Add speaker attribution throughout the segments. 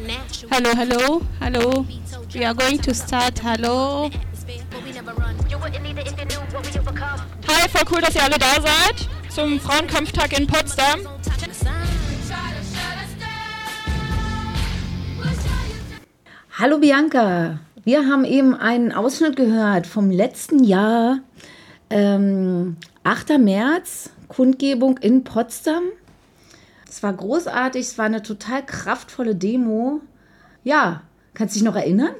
Speaker 1: Hello, hello, hello. We are going to start. Hello.
Speaker 2: Hi, voll cool, dass ihr alle da seid zum Frauenkampftag in Potsdam.
Speaker 3: Hallo Bianca, wir haben eben einen Ausschnitt gehört vom letzten Jahr, ähm, 8. März, Kundgebung in Potsdam. Es war großartig, es war eine total kraftvolle Demo. Ja, kannst du dich noch erinnern?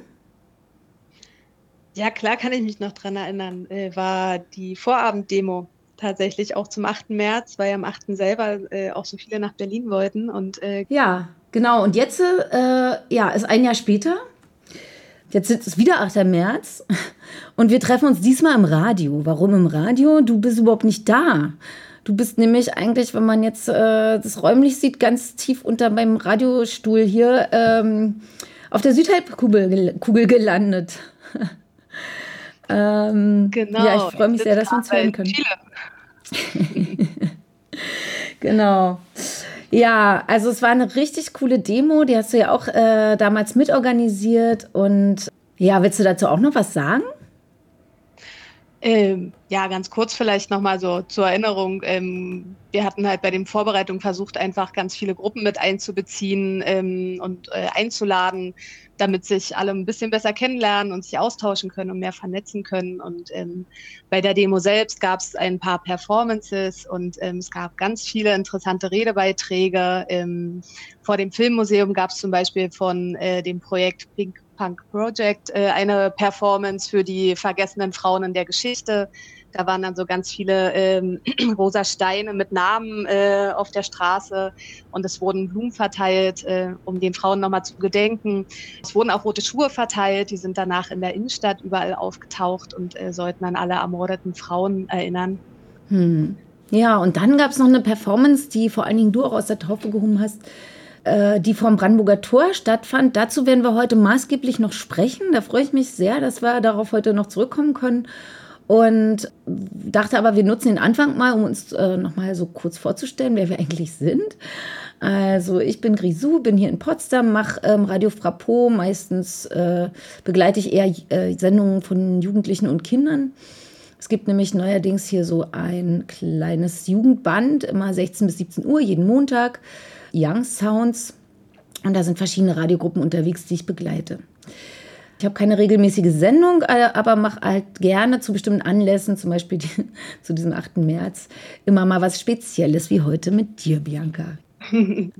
Speaker 4: Ja, klar kann ich mich noch dran erinnern. Äh, war die Vorabenddemo tatsächlich auch zum 8. März, weil am 8. selber äh, auch so viele nach Berlin wollten. Und, äh
Speaker 3: ja, genau. Und jetzt äh, ja, ist ein Jahr später. Jetzt ist es wieder 8. März und wir treffen uns diesmal im Radio. Warum im Radio? Du bist überhaupt nicht da. Du bist nämlich eigentlich, wenn man jetzt äh, das räumlich sieht, ganz tief unter meinem Radiostuhl hier ähm, auf der Südhalbkugel Kugel gelandet. ähm, genau. Ja, ich freue mich sehr, dass wir uns hören können. genau. Ja, also es war eine richtig coole Demo, die hast du ja auch äh, damals mitorganisiert. Und ja, willst du dazu auch noch was sagen?
Speaker 4: Ähm, ja, ganz kurz vielleicht nochmal so zur Erinnerung. Ähm, wir hatten halt bei den Vorbereitungen versucht, einfach ganz viele Gruppen mit einzubeziehen ähm, und äh, einzuladen, damit sich alle ein bisschen besser kennenlernen und sich austauschen können und mehr vernetzen können. Und ähm, bei der Demo selbst gab es ein paar Performances und ähm, es gab ganz viele interessante Redebeiträge. Ähm, vor dem Filmmuseum gab es zum Beispiel von äh, dem Projekt Pink Punk Project äh, eine Performance für die vergessenen Frauen in der Geschichte. Da waren dann so ganz viele ähm, rosa Steine mit Namen äh, auf der Straße und es wurden Blumen verteilt, äh, um den Frauen nochmal zu gedenken. Es wurden auch rote Schuhe verteilt, die sind danach in der Innenstadt überall aufgetaucht und äh, sollten an alle ermordeten Frauen erinnern.
Speaker 3: Hm. Ja, und dann gab es noch eine Performance, die vor allen Dingen du auch aus der Taufe gehoben hast, äh, die vom Brandenburger Tor stattfand. Dazu werden wir heute maßgeblich noch sprechen. Da freue ich mich sehr, dass wir darauf heute noch zurückkommen können. Und dachte aber, wir nutzen den Anfang mal, um uns äh, nochmal so kurz vorzustellen, wer wir eigentlich sind. Also ich bin Grisou, bin hier in Potsdam, mache ähm, Radio Frappo. Meistens äh, begleite ich eher äh, Sendungen von Jugendlichen und Kindern. Es gibt nämlich neuerdings hier so ein kleines Jugendband, immer 16 bis 17 Uhr, jeden Montag. Young Sounds. Und da sind verschiedene Radiogruppen unterwegs, die ich begleite. Ich habe keine regelmäßige Sendung, äh, aber mache halt gerne zu bestimmten Anlässen, zum Beispiel die, zu diesem 8. März, immer mal was Spezielles wie heute mit dir, Bianca.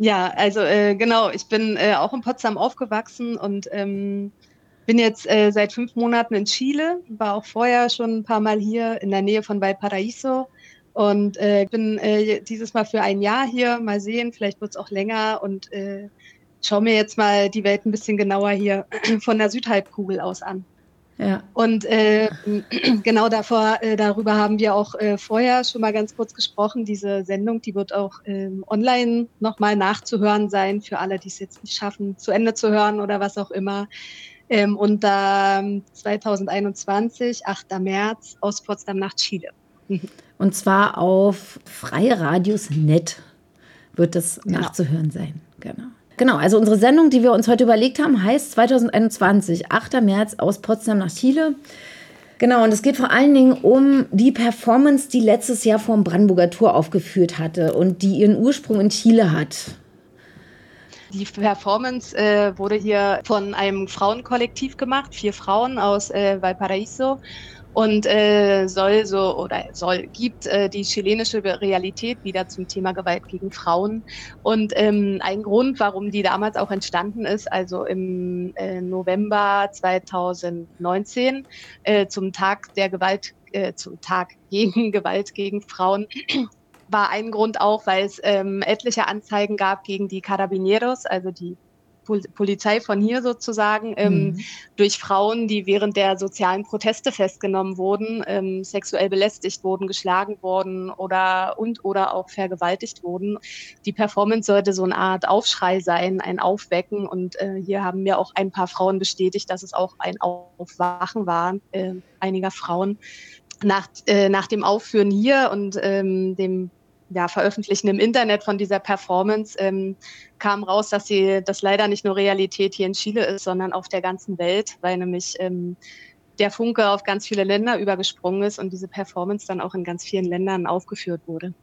Speaker 4: Ja, also äh, genau, ich bin äh, auch in Potsdam aufgewachsen und ähm, bin jetzt äh, seit fünf Monaten in Chile, war auch vorher schon ein paar Mal hier in der Nähe von Valparaiso und äh, bin äh, dieses Mal für ein Jahr hier. Mal sehen, vielleicht wird es auch länger und äh, schaue mir jetzt mal die Welt ein bisschen genauer hier von der Südhalbkugel aus an. Ja. Und äh, genau davor, äh, darüber haben wir auch äh, vorher schon mal ganz kurz gesprochen. Diese Sendung, die wird auch ähm, online nochmal nachzuhören sein für alle, die es jetzt nicht schaffen, zu Ende zu hören oder was auch immer. Ähm, und da 2021, 8. März, aus Potsdam nach Chile.
Speaker 3: Und zwar auf Freie Radios Net wird das genau. nachzuhören sein. Genau. Genau, also unsere Sendung, die wir uns heute überlegt haben, heißt 2021, 8. März aus Potsdam nach Chile. Genau, und es geht vor allen Dingen um die Performance, die letztes Jahr vor dem Brandenburger Tor aufgeführt hatte und die ihren Ursprung in Chile hat.
Speaker 4: Die Performance äh, wurde hier von einem Frauenkollektiv gemacht, vier Frauen aus äh, Valparaiso und äh, soll so oder soll gibt äh, die chilenische Realität wieder zum Thema Gewalt gegen Frauen. Und ähm, ein Grund, warum die damals auch entstanden ist, also im äh, November 2019 äh, zum Tag der Gewalt äh, zum Tag gegen Gewalt gegen Frauen war ein Grund auch, weil es ähm, etliche Anzeigen gab gegen die Carabineros, also die Polizei von hier sozusagen, ähm, mhm. durch Frauen, die während der sozialen Proteste festgenommen wurden, ähm, sexuell belästigt wurden, geschlagen wurden oder und oder auch vergewaltigt wurden. Die Performance sollte so eine Art Aufschrei sein, ein Aufwecken. Und äh, hier haben mir auch ein paar Frauen bestätigt, dass es auch ein Aufwachen war, äh, einiger Frauen. Nach, äh, nach dem Aufführen hier und ähm, dem ja, Veröffentlichen im Internet von dieser Performance ähm, kam raus, dass sie das leider nicht nur Realität hier in Chile ist, sondern auf der ganzen Welt, weil nämlich ähm, der Funke auf ganz viele Länder übergesprungen ist und diese Performance dann auch in ganz vielen Ländern aufgeführt wurde.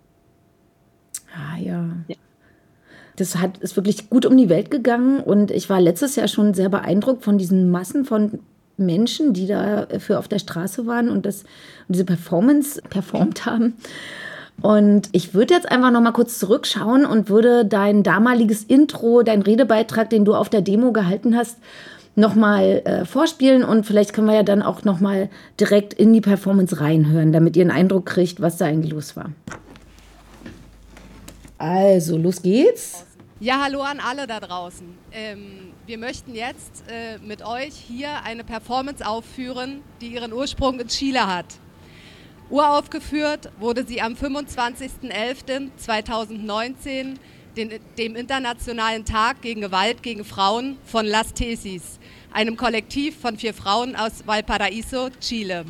Speaker 3: Ah ja. ja. Das hat, ist wirklich gut um die Welt gegangen und ich war letztes Jahr schon sehr beeindruckt von diesen Massen von Menschen, die dafür auf der Straße waren und, das, und diese Performance performt haben. Und ich würde jetzt einfach noch mal kurz zurückschauen und würde dein damaliges Intro, dein Redebeitrag, den du auf der Demo gehalten hast, noch mal äh, vorspielen und vielleicht können wir ja dann auch noch mal direkt in die Performance reinhören, damit ihr einen Eindruck kriegt, was da eigentlich los war. Also, los geht's.
Speaker 5: Ja, hallo an alle da draußen. Ähm, wir möchten jetzt äh, mit euch hier eine Performance aufführen, die ihren Ursprung in Chile hat. Uraufgeführt wurde sie am 25.11.2019, dem Internationalen Tag gegen Gewalt gegen Frauen von Las Tesis, einem Kollektiv von vier Frauen aus Valparaiso, Chile.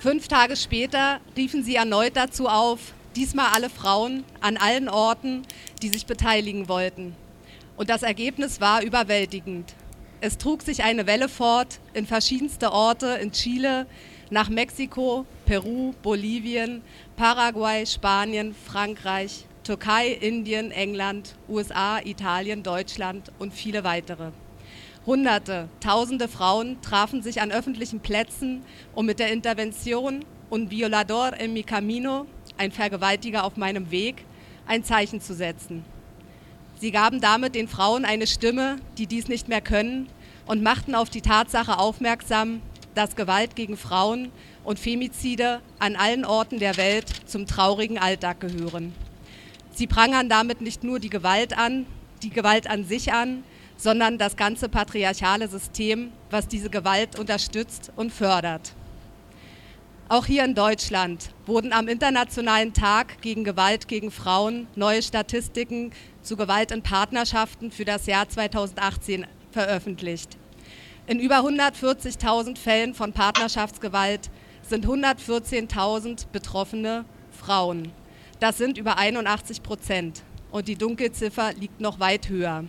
Speaker 5: Fünf Tage später riefen sie erneut dazu auf, diesmal alle Frauen an allen Orten, die sich beteiligen wollten. Und das Ergebnis war überwältigend. Es trug sich eine Welle fort in verschiedenste Orte in Chile, nach Mexiko, Peru, Bolivien, Paraguay, Spanien, Frankreich, Türkei, Indien, England, USA, Italien, Deutschland und viele weitere. Hunderte, tausende Frauen trafen sich an öffentlichen Plätzen, um mit der Intervention Un Violador en mi Camino, ein Vergewaltiger auf meinem Weg, ein Zeichen zu setzen. Sie gaben damit den Frauen eine Stimme, die dies nicht mehr können, und machten auf die Tatsache aufmerksam, dass Gewalt gegen Frauen und Femizide an allen Orten der Welt zum traurigen Alltag gehören. Sie prangern damit nicht nur die Gewalt an, die Gewalt an sich an, sondern das ganze patriarchale System, was diese Gewalt unterstützt und fördert. Auch hier in Deutschland wurden am Internationalen Tag gegen Gewalt gegen Frauen neue Statistiken zu Gewalt in Partnerschaften für das Jahr 2018 veröffentlicht. In über 140.000 Fällen von Partnerschaftsgewalt sind 114.000 Betroffene Frauen. Das sind über 81 Prozent und die Dunkelziffer liegt noch weit höher.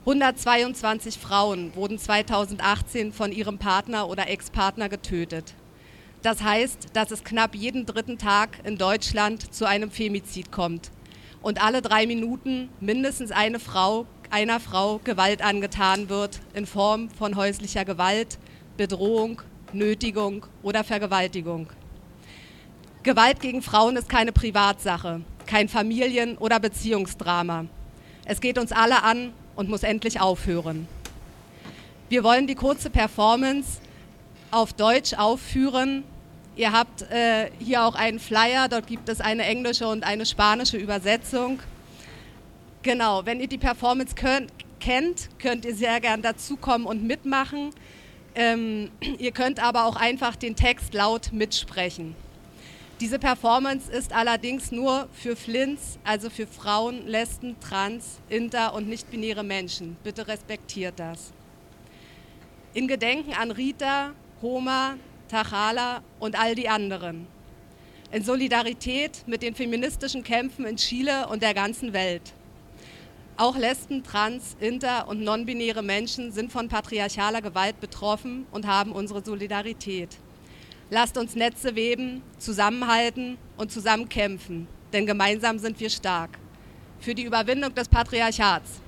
Speaker 5: 122 Frauen wurden 2018 von ihrem Partner oder Ex-Partner getötet. Das heißt, dass es knapp jeden dritten Tag in Deutschland zu einem Femizid kommt und alle drei Minuten mindestens eine Frau einer Frau Gewalt angetan wird in Form von häuslicher Gewalt, Bedrohung, Nötigung oder Vergewaltigung. Gewalt gegen Frauen ist keine Privatsache, kein Familien- oder Beziehungsdrama. Es geht uns alle an und muss endlich aufhören. Wir wollen die kurze Performance auf Deutsch aufführen. Ihr habt äh, hier auch einen Flyer, dort gibt es eine englische und eine spanische Übersetzung. Genau, wenn ihr die Performance könnt, kennt, könnt ihr sehr gern dazukommen und mitmachen. Ähm, ihr könnt aber auch einfach den Text laut mitsprechen. Diese Performance ist allerdings nur für Flints, also für Frauen, Lesben, Trans, Inter und nicht-binäre Menschen. Bitte respektiert das. In Gedenken an Rita, Homa, Tachala und all die anderen. In Solidarität mit den feministischen Kämpfen in Chile und der ganzen Welt. Auch Lesben, Trans, Inter und non-binäre Menschen sind von patriarchaler Gewalt betroffen und haben unsere Solidarität. Lasst uns Netze weben, zusammenhalten und zusammen kämpfen, denn gemeinsam sind wir stark. Für die Überwindung des Patriarchats.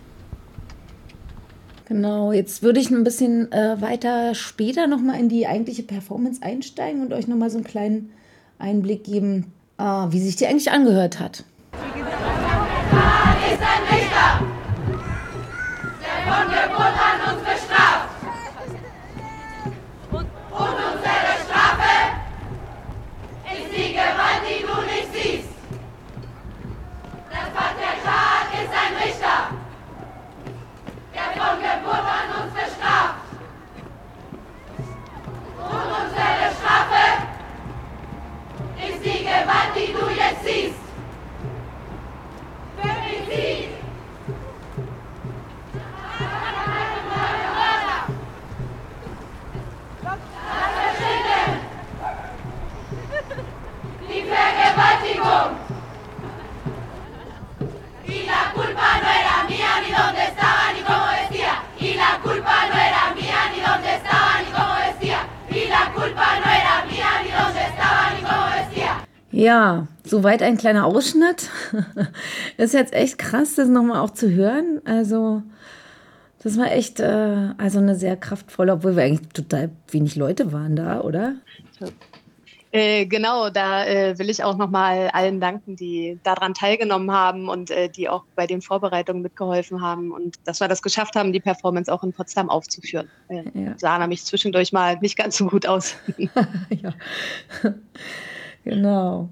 Speaker 3: Genau, jetzt würde ich ein bisschen äh, weiter später nochmal in die eigentliche Performance einsteigen und euch nochmal so einen kleinen Einblick geben, äh, wie sich die eigentlich angehört hat. ist soweit ein kleiner Ausschnitt. ist jetzt echt krass, das nochmal auch zu hören. Also, das war echt äh, also eine sehr kraftvolle, obwohl wir eigentlich total wenig Leute waren da, oder?
Speaker 4: Äh, genau, da äh, will ich auch nochmal allen danken, die daran teilgenommen haben und äh, die auch bei den Vorbereitungen mitgeholfen haben und dass wir das geschafft haben, die Performance auch in Potsdam aufzuführen. Äh, ja. Sah nämlich zwischendurch mal nicht ganz so gut aus. ja,
Speaker 3: genau.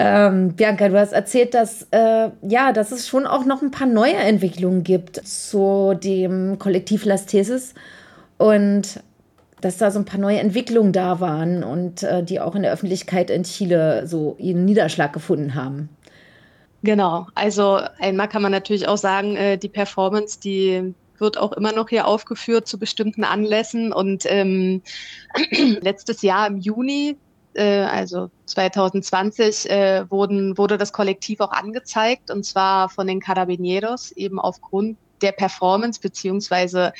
Speaker 3: Ähm, Bianca, du hast erzählt, dass, äh, ja, dass es schon auch noch ein paar neue Entwicklungen gibt zu dem Kollektiv Lastesis. Und dass da so ein paar neue Entwicklungen da waren und äh, die auch in der Öffentlichkeit in Chile so ihren Niederschlag gefunden haben.
Speaker 4: Genau, also einmal kann man natürlich auch sagen, äh, die Performance, die wird auch immer noch hier aufgeführt zu bestimmten Anlässen. Und ähm, letztes Jahr im Juni, äh, also 2020, äh, wurden, wurde das Kollektiv auch angezeigt, und zwar von den Carabineros, eben aufgrund der Performance beziehungsweise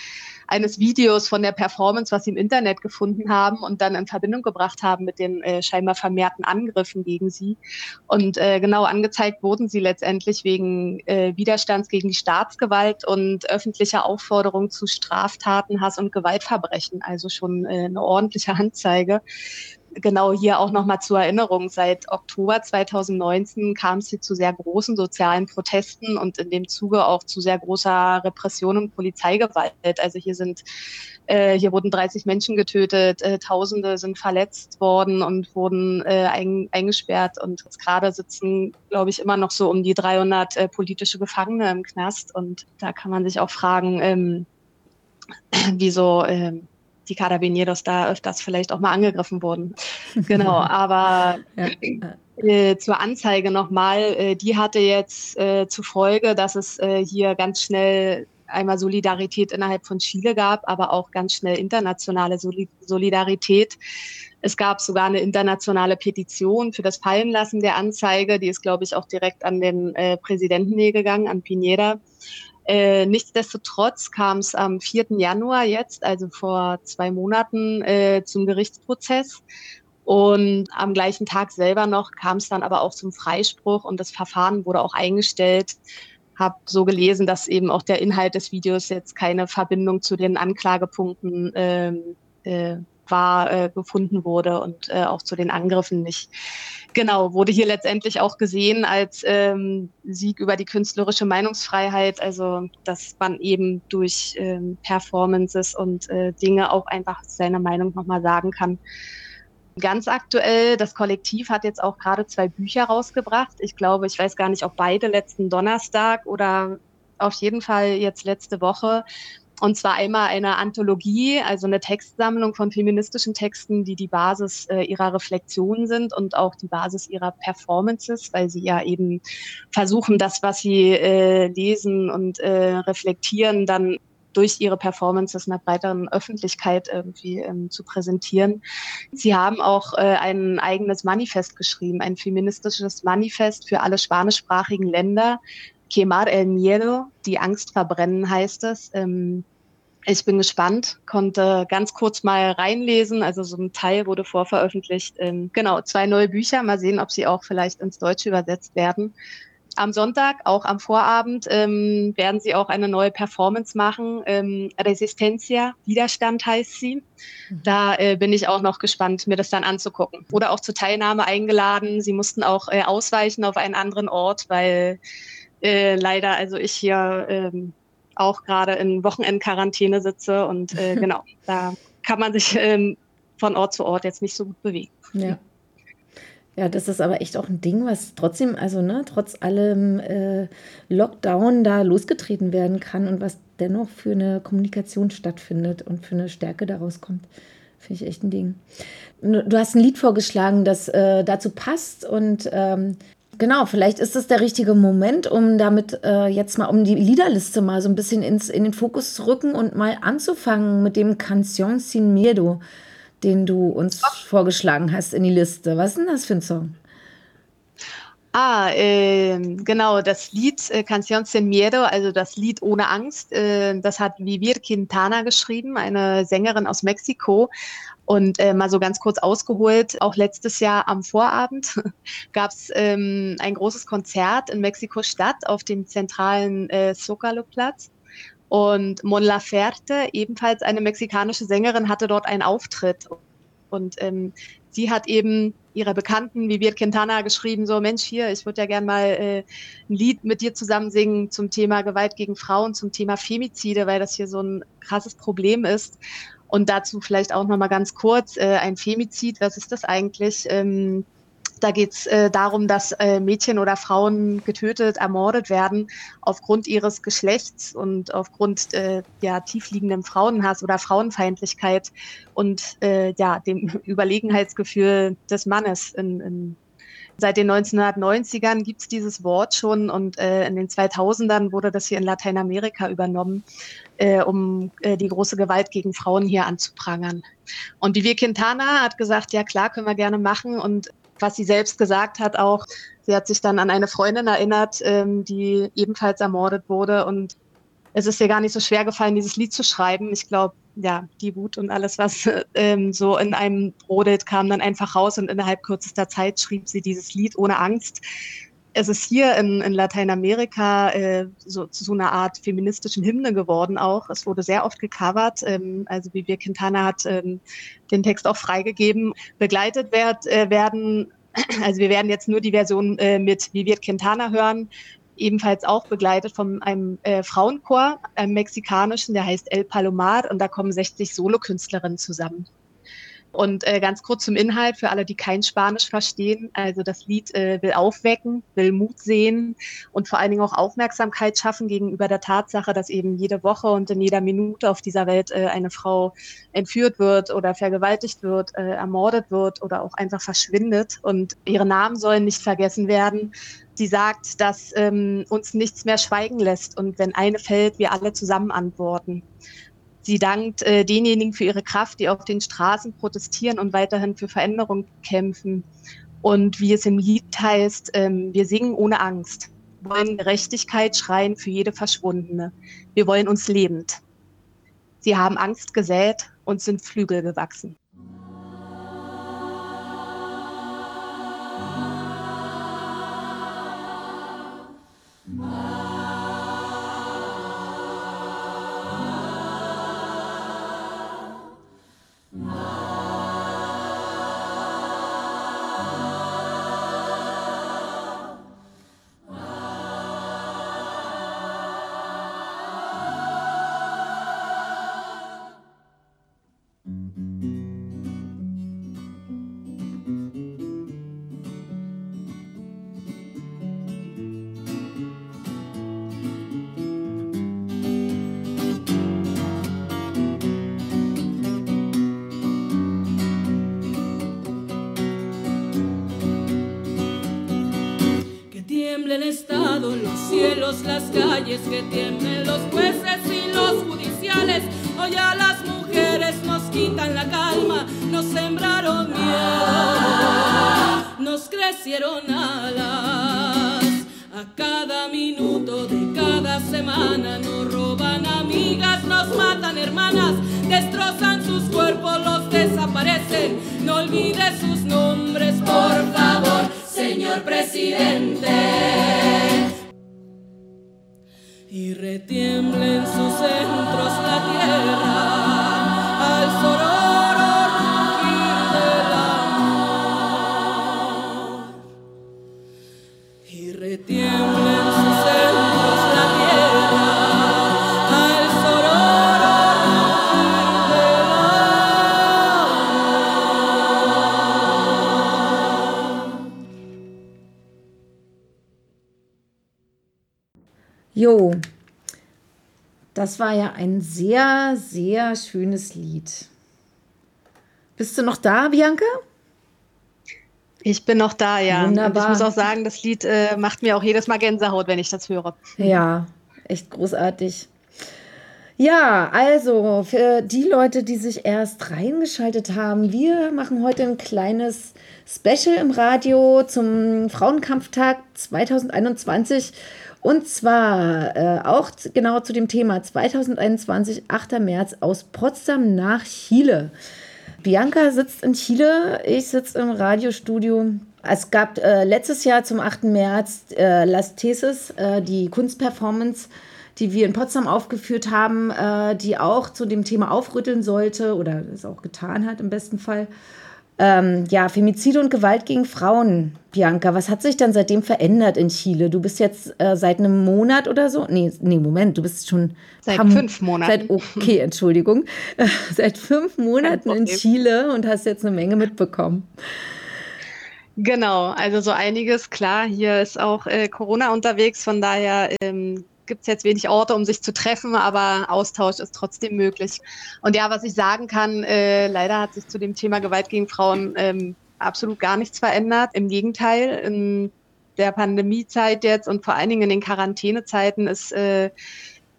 Speaker 4: eines Videos von der Performance, was sie im Internet gefunden haben und dann in Verbindung gebracht haben mit den äh, scheinbar vermehrten Angriffen gegen sie. Und äh, genau angezeigt wurden sie letztendlich wegen äh, Widerstands gegen die Staatsgewalt und öffentlicher Aufforderung zu Straftaten, Hass und Gewaltverbrechen. Also schon äh, eine ordentliche Anzeige genau hier auch nochmal zur Erinnerung, seit Oktober 2019 kam es hier zu sehr großen sozialen Protesten und in dem Zuge auch zu sehr großer Repression und Polizeigewalt. Also hier sind, äh, hier wurden 30 Menschen getötet, äh, Tausende sind verletzt worden und wurden äh, ein, eingesperrt. Und gerade sitzen, glaube ich, immer noch so um die 300 äh, politische Gefangene im Knast. Und da kann man sich auch fragen, ähm, wieso, ähm, die Carabineros da öfters vielleicht auch mal angegriffen wurden. Genau, aber ja. äh, zur Anzeige nochmal, äh, die hatte jetzt äh, zur Folge, dass es äh, hier ganz schnell einmal Solidarität innerhalb von Chile gab, aber auch ganz schnell internationale Solidarität. Es gab sogar eine internationale Petition für das Fallenlassen der Anzeige, die ist, glaube ich, auch direkt an den äh, Präsidenten gegangen, an Pineda. Äh, nichtsdestotrotz kam es am 4. Januar jetzt, also vor zwei Monaten, äh, zum Gerichtsprozess. Und am gleichen Tag selber noch kam es dann aber auch zum Freispruch und das Verfahren wurde auch eingestellt. Habe so gelesen, dass eben auch der Inhalt des Videos jetzt keine Verbindung zu den Anklagepunkten ähm, äh, war, äh, gefunden wurde und äh, auch zu den Angriffen nicht. Genau, wurde hier letztendlich auch gesehen als ähm, Sieg über die künstlerische Meinungsfreiheit, also dass man eben durch ähm, Performances und äh, Dinge auch einfach seine Meinung nochmal sagen kann. Ganz aktuell, das Kollektiv hat jetzt auch gerade zwei Bücher rausgebracht. Ich glaube, ich weiß gar nicht, ob beide letzten Donnerstag oder auf jeden Fall jetzt letzte Woche. Und zwar einmal eine Anthologie, also eine Textsammlung von feministischen Texten, die die Basis äh, ihrer Reflexionen sind und auch die Basis ihrer Performances, weil sie ja eben versuchen, das, was sie äh, lesen und äh, reflektieren, dann durch ihre Performances einer breiteren Öffentlichkeit irgendwie ähm, zu präsentieren. Sie haben auch äh, ein eigenes Manifest geschrieben, ein feministisches Manifest für alle spanischsprachigen Länder, Quemar el Miedo, die Angst verbrennen heißt es. Ähm, ich bin gespannt, konnte ganz kurz mal reinlesen. Also so ein Teil wurde vorveröffentlicht. Ähm, genau, zwei neue Bücher. Mal sehen, ob sie auch vielleicht ins Deutsche übersetzt werden. Am Sonntag, auch am Vorabend, ähm, werden sie auch eine neue Performance machen. Ähm, Resistencia, Widerstand heißt sie. Mhm. Da äh, bin ich auch noch gespannt, mir das dann anzugucken. Oder auch zur Teilnahme eingeladen. Sie mussten auch äh, ausweichen auf einen anderen Ort, weil äh, leider, also ich hier ähm, auch gerade in Wochenendquarantäne sitze und äh, genau, da kann man sich ähm, von Ort zu Ort jetzt nicht so gut bewegen.
Speaker 3: Ja. Ja, das ist aber echt auch ein Ding, was trotzdem, also ne, trotz allem äh, Lockdown da losgetreten werden kann und was dennoch für eine Kommunikation stattfindet und für eine Stärke daraus kommt. Finde ich echt ein Ding. Du hast ein Lied vorgeschlagen, das äh, dazu passt und ähm, Genau, vielleicht ist es der richtige Moment, um damit äh, jetzt mal, um die Liederliste mal so ein bisschen ins, in den Fokus zu rücken und mal anzufangen mit dem Canción Sin Miedo, den du uns Ach. vorgeschlagen hast in die Liste. Was ist denn das für ein Song?
Speaker 4: Ah, äh, genau, das Lied äh, Canción sin Miedo, also das Lied ohne Angst, äh, das hat Vivir Quintana geschrieben, eine Sängerin aus Mexiko. Und äh, mal so ganz kurz ausgeholt, auch letztes Jahr am Vorabend gab es ähm, ein großes Konzert in Mexiko-Stadt auf dem zentralen äh, Zocalo-Platz. Und Mon Laferte, ebenfalls eine mexikanische Sängerin, hatte dort einen Auftritt. Und ähm, sie hat eben ihrer Bekannten, wie Vivier Quintana, geschrieben, so Mensch, hier, ich würde ja gern mal äh, ein Lied mit dir zusammen singen zum Thema Gewalt gegen Frauen, zum Thema Femizide, weil das hier so ein krasses Problem ist. Und dazu vielleicht auch nochmal ganz kurz, äh, ein Femizid, was ist das eigentlich? Ähm, da geht es äh, darum, dass äh, Mädchen oder Frauen getötet, ermordet werden aufgrund ihres Geschlechts und aufgrund äh, ja, tiefliegenden Frauenhass oder Frauenfeindlichkeit und äh, ja, dem Überlegenheitsgefühl des Mannes in, in Seit den 1990ern gibt es dieses Wort schon und äh, in den 2000ern wurde das hier in Lateinamerika übernommen, äh, um äh, die große Gewalt gegen Frauen hier anzuprangern. Und die Quintana hat gesagt, ja klar, können wir gerne machen und was sie selbst gesagt hat auch. Sie hat sich dann an eine Freundin erinnert, ähm, die ebenfalls ermordet wurde. Und es ist ihr gar nicht so schwer gefallen, dieses Lied zu schreiben. Ich glaube, ja, die Wut und alles, was ähm, so in einem brodelt, kam dann einfach raus und innerhalb kürzester Zeit schrieb sie dieses Lied ohne Angst. Es ist hier in, in Lateinamerika äh, so zu so einer Art feministischen Hymne geworden auch. Es wurde sehr oft gecovert. Ähm, also wir Quintana hat ähm, den Text auch freigegeben. Begleitet werd, äh, werden, also wir werden jetzt nur die Version äh, mit Viviet Quintana hören, ebenfalls auch begleitet von einem äh, Frauenchor, einem mexikanischen, der heißt El Palomar und da kommen 60 Solokünstlerinnen zusammen. Und äh, ganz kurz zum Inhalt für alle, die kein Spanisch verstehen. Also das Lied äh, will aufwecken, will Mut sehen und vor allen Dingen auch Aufmerksamkeit schaffen gegenüber der Tatsache, dass eben jede Woche und in jeder Minute auf dieser Welt äh, eine Frau entführt wird oder vergewaltigt wird, äh, ermordet wird oder auch einfach verschwindet. Und ihre Namen sollen nicht vergessen werden. Sie sagt, dass ähm, uns nichts mehr schweigen lässt und wenn eine fällt, wir alle zusammen antworten. Sie dankt äh, denjenigen für ihre Kraft, die auf den Straßen protestieren und weiterhin für Veränderung kämpfen. Und wie es im Lied heißt, ähm, wir singen ohne Angst, wollen Gerechtigkeit schreien für jede Verschwundene. Wir wollen uns lebend. Sie haben Angst gesät und sind Flügel gewachsen.
Speaker 6: No olvides sus nombres, por favor, señor presidente. Y retiembla en sus centros la tierra
Speaker 3: das war ja ein sehr, sehr schönes Lied. Bist du noch da, Bianca?
Speaker 4: Ich bin noch da, ja.
Speaker 3: Wunderbar.
Speaker 4: Und ich muss auch sagen, das Lied äh, macht mir auch jedes Mal Gänsehaut, wenn ich das höre.
Speaker 3: Ja, echt großartig. Ja, also für die Leute, die sich erst reingeschaltet haben, wir machen heute ein kleines Special im Radio zum Frauenkampftag 2021. Und zwar äh, auch genau zu dem Thema 2021, 8. März aus Potsdam nach Chile. Bianca sitzt in Chile, ich sitze im Radiostudio. Es gab äh, letztes Jahr zum 8. März äh, Las Thesis, äh, die Kunstperformance die wir in Potsdam aufgeführt haben, äh, die auch zu dem Thema aufrütteln sollte oder es auch getan hat im besten Fall. Ähm, ja, Femizide und Gewalt gegen Frauen. Bianca, was hat sich dann seitdem verändert in Chile? Du bist jetzt äh, seit einem Monat oder so? Nee, nee, Moment, du bist schon.
Speaker 4: Seit fünf Monaten.
Speaker 3: Seit, okay, Entschuldigung. seit fünf Monaten in Chile und hast jetzt eine Menge mitbekommen.
Speaker 4: Genau, also so einiges. Klar, hier ist auch äh, Corona unterwegs, von daher ähm, gibt es jetzt wenig Orte, um sich zu treffen, aber Austausch ist trotzdem möglich. Und ja, was ich sagen kann, äh, leider hat sich zu dem Thema Gewalt gegen Frauen ähm, absolut gar nichts verändert. Im Gegenteil, in der Pandemiezeit jetzt und vor allen Dingen in den Quarantänezeiten ist äh,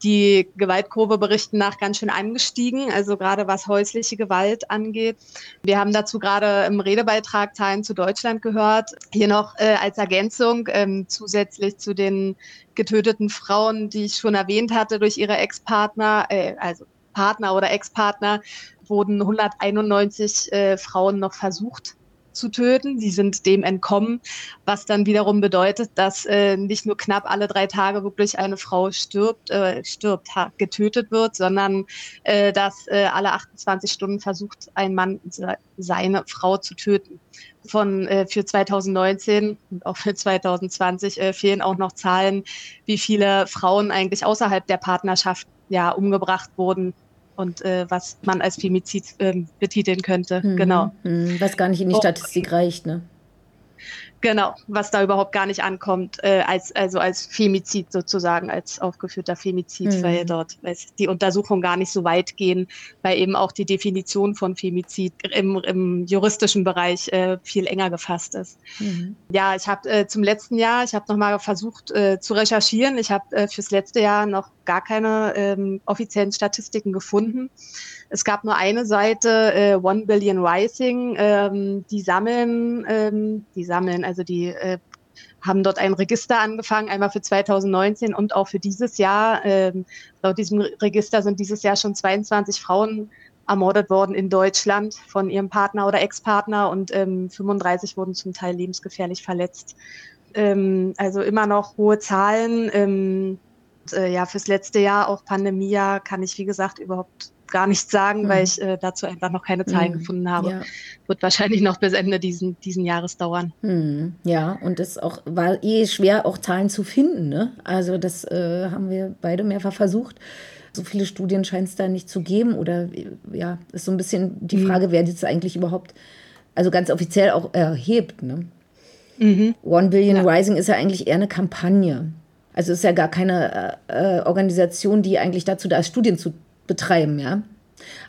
Speaker 4: die Gewaltkurve berichten nach ganz schön angestiegen, also gerade was häusliche Gewalt angeht. Wir haben dazu gerade im Redebeitrag Zahlen zu Deutschland gehört. Hier noch äh, als Ergänzung ähm, zusätzlich zu den getöteten Frauen, die ich schon erwähnt hatte durch ihre Ex-Partner, äh, also Partner oder Ex-Partner, wurden 191 äh, Frauen noch versucht zu töten. Die sind dem entkommen, was dann wiederum bedeutet, dass äh, nicht nur knapp alle drei Tage wirklich eine Frau stirbt, äh, stirbt, getötet wird, sondern äh, dass äh, alle 28 Stunden versucht ein Mann seine Frau zu töten. Von äh, für 2019 und auch für 2020 äh, fehlen auch noch Zahlen, wie viele Frauen eigentlich außerhalb der Partnerschaft ja umgebracht wurden und äh, was man als Femizid ähm, betiteln könnte. Mhm. Genau.
Speaker 3: Mhm. Was gar nicht in die Statistik oh. reicht, ne?
Speaker 4: Genau, was da überhaupt gar nicht ankommt, äh, als, also als Femizid sozusagen, als aufgeführter Femizid, mhm. weil dort weil die Untersuchungen gar nicht so weit gehen, weil eben auch die Definition von Femizid im, im juristischen Bereich äh, viel enger gefasst ist. Mhm. Ja, ich habe äh, zum letzten Jahr, ich habe nochmal versucht äh, zu recherchieren. Ich habe äh, fürs letzte Jahr noch gar keine ähm, offiziellen Statistiken gefunden. Es gab nur eine Seite, äh, One Billion Rising, ähm, die sammeln, ähm, die sammeln, also die äh, haben dort ein Register angefangen, einmal für 2019 und auch für dieses Jahr. Ähm, laut diesem Register sind dieses Jahr schon 22 Frauen ermordet worden in Deutschland von ihrem Partner oder Ex-Partner und ähm, 35 wurden zum Teil lebensgefährlich verletzt. Ähm, also immer noch hohe Zahlen. Ähm, äh, ja, fürs letzte Jahr, auch Pandemiejahr, kann ich, wie gesagt, überhaupt gar nichts sagen, mhm. weil ich äh, dazu einfach noch keine Zahlen mhm. gefunden habe. Ja. Wird wahrscheinlich noch bis Ende diesen, diesen Jahres dauern.
Speaker 3: Mhm. Ja, und es auch war eh schwer, auch Zahlen zu finden. Ne? Also das äh, haben wir beide mehrfach versucht. So viele Studien scheint es da nicht zu geben. Oder ja, ist so ein bisschen die mhm. Frage, wer das eigentlich überhaupt, also ganz offiziell auch erhebt. Ne? Mhm. One Billion ja. Rising ist ja eigentlich eher eine Kampagne. Also ist ja gar keine äh, äh Organisation, die eigentlich dazu da ist, Studien zu betreiben, ja.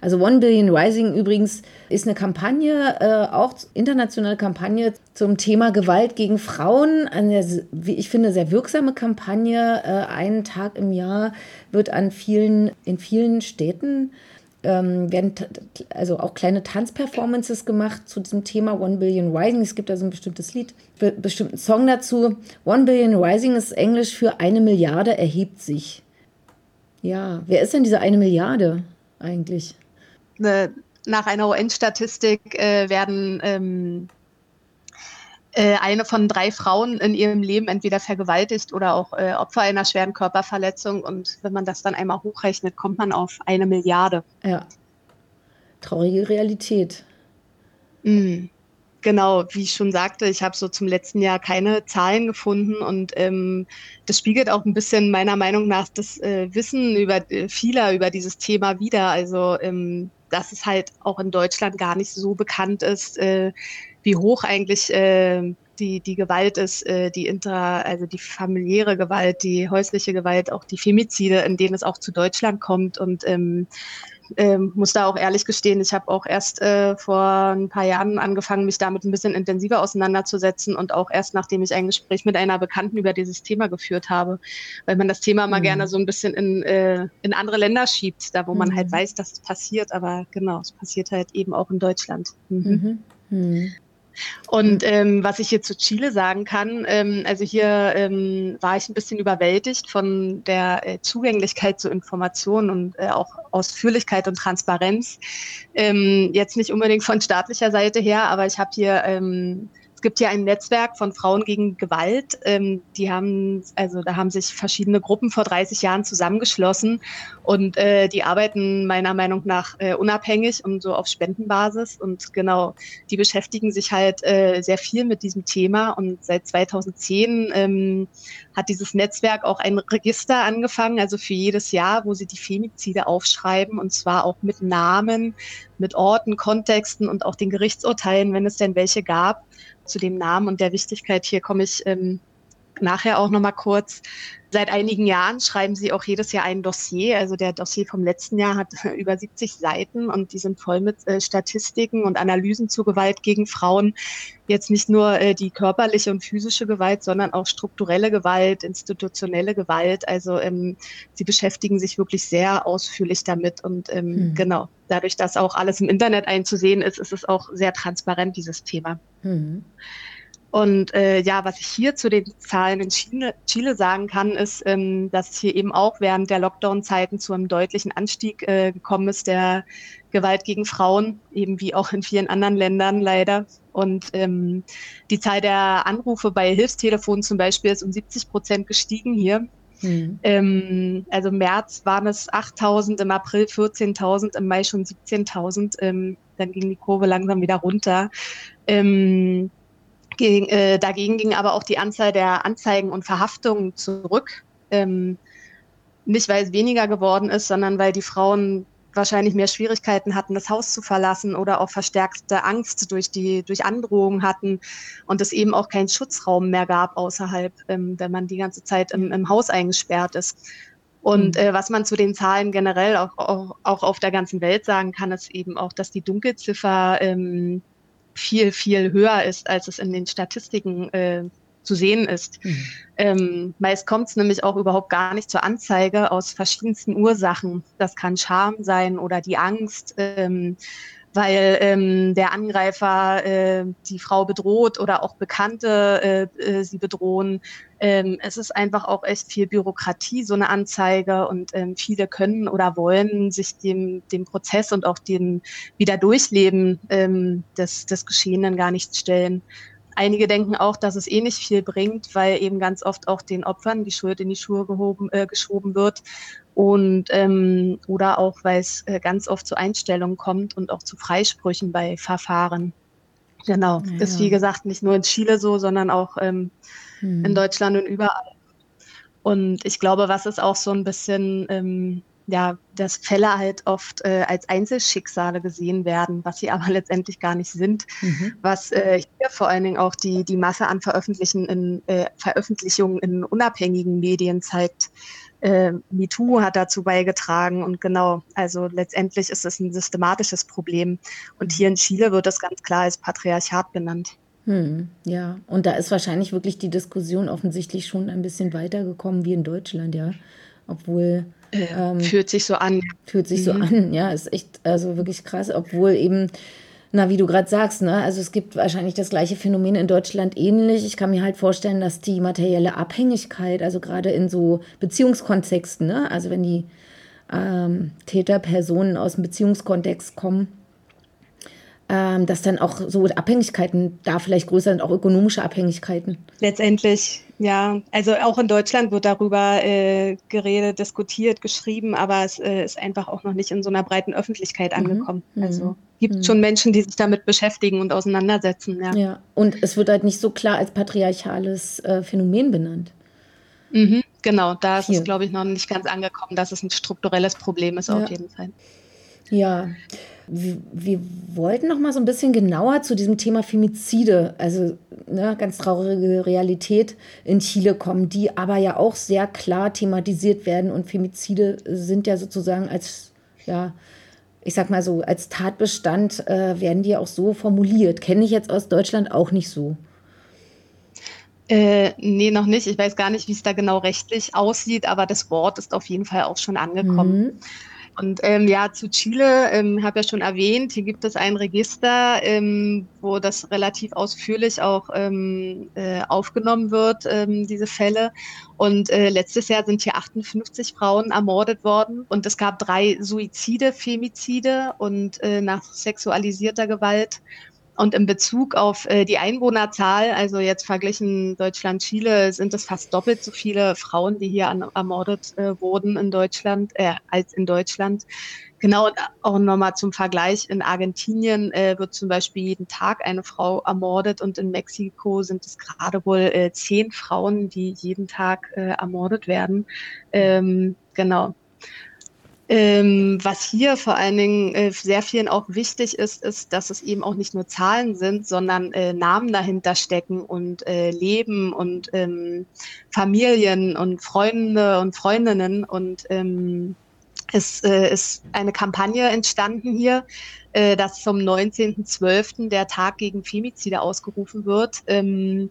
Speaker 3: Also One Billion Rising übrigens ist eine Kampagne, äh, auch internationale Kampagne zum Thema Gewalt gegen Frauen. Eine, wie ich finde, sehr wirksame Kampagne. Äh, einen Tag im Jahr wird an vielen, in vielen Städten ähm, werden also auch kleine Tanzperformances gemacht zu diesem Thema One Billion Rising. Es gibt also ein bestimmtes Lied, be bestimmten Song dazu. One Billion Rising ist Englisch für eine Milliarde erhebt sich. Ja, wer ist denn diese eine Milliarde eigentlich?
Speaker 4: Ne, nach einer UN-Statistik äh, werden ähm, äh, eine von drei Frauen in ihrem Leben entweder vergewaltigt oder auch äh, Opfer einer schweren Körperverletzung. Und wenn man das dann einmal hochrechnet, kommt man auf eine Milliarde.
Speaker 3: Ja. Traurige Realität.
Speaker 4: Mhm. Genau, wie ich schon sagte, ich habe so zum letzten Jahr keine Zahlen gefunden und ähm, das spiegelt auch ein bisschen meiner Meinung nach das äh, Wissen über äh, vieler über dieses Thema wieder. Also ähm, dass es halt auch in Deutschland gar nicht so bekannt ist, äh, wie hoch eigentlich äh, die, die Gewalt ist, äh, die inter, also die familiäre Gewalt, die häusliche Gewalt, auch die Femizide, in denen es auch zu Deutschland kommt. Und ähm, ähm, muss da auch ehrlich gestehen, ich habe auch erst äh, vor ein paar Jahren angefangen, mich damit ein bisschen intensiver auseinanderzusetzen und auch erst nachdem ich ein Gespräch mit einer Bekannten über dieses Thema geführt habe, weil man das Thema mal mhm. gerne so ein bisschen in, äh, in andere Länder schiebt, da wo mhm. man halt mhm. weiß, dass es passiert, aber genau, es passiert halt eben auch in Deutschland. Mhm. Und ähm, was ich hier zu Chile sagen kann, ähm, also hier ähm, war ich ein bisschen überwältigt von der äh, Zugänglichkeit zu Informationen und äh, auch Ausführlichkeit und Transparenz. Ähm, jetzt nicht unbedingt von staatlicher Seite her, aber ich habe hier ähm, es gibt hier ein Netzwerk von Frauen gegen Gewalt. Ähm, die haben, also da haben sich verschiedene Gruppen vor 30 Jahren zusammengeschlossen und äh, die arbeiten meiner Meinung nach äh, unabhängig und so auf Spendenbasis. Und genau, die beschäftigen sich halt äh, sehr viel mit diesem Thema. Und seit 2010 ähm, hat dieses Netzwerk auch ein Register angefangen, also für jedes Jahr, wo sie die Femizide aufschreiben und zwar auch mit Namen, mit Orten, Kontexten und auch den Gerichtsurteilen, wenn es denn welche gab zu dem Namen und der Wichtigkeit. Hier komme ich ähm, nachher auch noch mal kurz. Seit einigen Jahren schreiben sie auch jedes Jahr ein Dossier. Also der Dossier vom letzten Jahr hat über 70 Seiten und die sind voll mit äh, Statistiken und Analysen zu Gewalt gegen Frauen. Jetzt nicht nur äh, die körperliche und physische Gewalt, sondern auch strukturelle Gewalt, institutionelle Gewalt. Also ähm, sie beschäftigen sich wirklich sehr ausführlich damit und ähm, hm. genau. Dadurch, dass auch alles im Internet einzusehen ist, ist es auch sehr transparent, dieses Thema. Hm. Und äh, ja, was ich hier zu den Zahlen in Chile, Chile sagen kann, ist, ähm, dass hier eben auch während der Lockdown-Zeiten zu einem deutlichen Anstieg äh, gekommen ist der Gewalt gegen Frauen, eben wie auch in vielen anderen Ländern leider. Und ähm, die Zahl der Anrufe bei Hilfstelefonen zum Beispiel ist um 70 Prozent gestiegen hier. Hm. Ähm, also im März waren es 8.000, im April 14.000, im Mai schon 17.000. Ähm, dann ging die Kurve langsam wieder runter. Ähm, gegen, äh, dagegen ging aber auch die Anzahl der Anzeigen und Verhaftungen zurück. Ähm, nicht, weil es weniger geworden ist, sondern weil die Frauen wahrscheinlich mehr Schwierigkeiten hatten, das Haus zu verlassen oder auch verstärkte Angst durch die durch Androhungen hatten und es eben auch keinen Schutzraum mehr gab außerhalb, ähm, wenn man die ganze Zeit im, im Haus eingesperrt ist. Und mhm. äh, was man zu den Zahlen generell auch, auch, auch auf der ganzen Welt sagen kann, ist eben auch, dass die Dunkelziffer ähm, viel, viel höher ist, als es in den Statistiken äh, zu sehen ist. Mhm. Ähm, meist kommt es nämlich auch überhaupt gar nicht zur Anzeige aus verschiedensten Ursachen. Das kann Scham sein oder die Angst. Ähm, weil ähm, der Angreifer äh, die Frau bedroht oder auch Bekannte äh, äh, sie bedrohen. Ähm, es ist einfach auch echt viel Bürokratie, so eine Anzeige und ähm, viele können oder wollen sich dem, dem Prozess und auch dem Wiederdurchleben ähm, des, des Geschehenen gar nicht stellen. Einige denken auch, dass es eh nicht viel bringt, weil eben ganz oft auch den Opfern die Schuld in die Schuhe gehoben, äh, geschoben wird und ähm, oder auch, weil es äh, ganz oft zu Einstellungen kommt und auch zu Freisprüchen bei Verfahren. Genau, ja, ist wie gesagt nicht nur in Chile so, sondern auch ähm, hm. in Deutschland und überall. Und ich glaube, was ist auch so ein bisschen ähm, ja, dass Fälle halt oft äh, als Einzelschicksale gesehen werden, was sie aber letztendlich gar nicht sind. Mhm. Was äh, hier vor allen Dingen auch die, die Masse an Veröffentlichen in, äh, Veröffentlichungen in unabhängigen Medien zeigt. Äh, MeToo hat dazu beigetragen und genau, also letztendlich ist es ein systematisches Problem. Und hier in Chile wird das ganz klar als Patriarchat benannt.
Speaker 3: Hm, ja, und da ist wahrscheinlich wirklich die Diskussion offensichtlich schon ein bisschen weitergekommen wie in Deutschland, ja. Obwohl
Speaker 4: ähm, fühlt sich so an.
Speaker 3: Fühlt sich mhm. so an, ja, ist echt, also wirklich krass, obwohl eben, na, wie du gerade sagst, ne, also es gibt wahrscheinlich das gleiche Phänomen in Deutschland ähnlich. Ich kann mir halt vorstellen, dass die materielle Abhängigkeit, also gerade in so Beziehungskontexten, ne, also wenn die ähm, Täterpersonen aus dem Beziehungskontext kommen, ähm, dass dann auch so Abhängigkeiten da vielleicht größer sind, auch ökonomische Abhängigkeiten.
Speaker 4: Letztendlich, ja. Also auch in Deutschland wird darüber äh, geredet, diskutiert, geschrieben, aber es äh, ist einfach auch noch nicht in so einer breiten Öffentlichkeit mhm. angekommen. Mhm. Also gibt mhm. schon Menschen, die sich damit beschäftigen und auseinandersetzen. Ja.
Speaker 3: ja, und es wird halt nicht so klar als patriarchales äh, Phänomen benannt.
Speaker 4: Mhm, genau, da ist Hier. es, glaube ich, noch nicht ganz angekommen, dass es ein strukturelles Problem ist, ja. auf jeden Fall.
Speaker 3: Ja, wir, wollten noch mal so ein bisschen genauer zu diesem Thema Femizide, also ne, ganz traurige Realität in Chile kommen, die aber ja auch sehr klar thematisiert werden und Femizide sind ja sozusagen als ja ich sag mal so, als Tatbestand äh, werden die auch so formuliert. Kenne ich jetzt aus Deutschland auch nicht so.
Speaker 4: Äh, nee, noch nicht. Ich weiß gar nicht, wie es da genau rechtlich aussieht, aber das Wort ist auf jeden Fall auch schon angekommen. Mhm. Und ähm, ja, zu Chile, ähm, habe ja schon erwähnt, hier gibt es ein Register, ähm, wo das relativ ausführlich auch ähm, äh, aufgenommen wird, ähm, diese Fälle. Und äh, letztes Jahr sind hier 58 Frauen ermordet worden und es gab drei Suizide, Femizide und äh, nach sexualisierter Gewalt und in Bezug auf äh, die Einwohnerzahl, also jetzt verglichen Deutschland-Chile, sind es fast doppelt so viele Frauen, die hier an, ermordet äh, wurden in Deutschland, äh, als in Deutschland. Genau, und auch nochmal zum Vergleich, in Argentinien äh, wird zum Beispiel jeden Tag eine Frau ermordet und in Mexiko sind es gerade wohl äh, zehn Frauen, die jeden Tag äh, ermordet werden. Ähm, genau. Ähm, was hier vor allen Dingen äh, sehr vielen auch wichtig ist, ist, dass es eben auch nicht nur Zahlen sind, sondern äh, Namen dahinter stecken und äh, Leben und ähm, Familien und Freunde und Freundinnen. Und ähm, es äh, ist eine Kampagne entstanden hier, äh, dass zum 19.12. der Tag gegen Femizide ausgerufen wird. Ähm,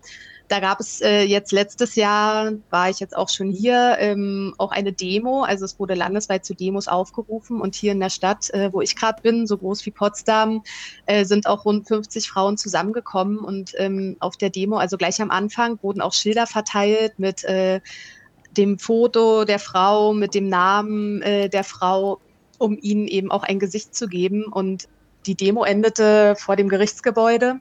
Speaker 4: da gab es äh, jetzt letztes Jahr, war ich jetzt auch schon hier, ähm, auch eine Demo. Also es wurde landesweit zu Demos aufgerufen und hier in der Stadt, äh, wo ich gerade bin, so groß wie Potsdam, äh, sind auch rund 50 Frauen zusammengekommen und ähm, auf der Demo, also gleich am Anfang, wurden auch Schilder verteilt mit äh, dem Foto der Frau, mit dem Namen äh, der Frau, um ihnen eben auch ein Gesicht zu geben. Und die Demo endete vor dem Gerichtsgebäude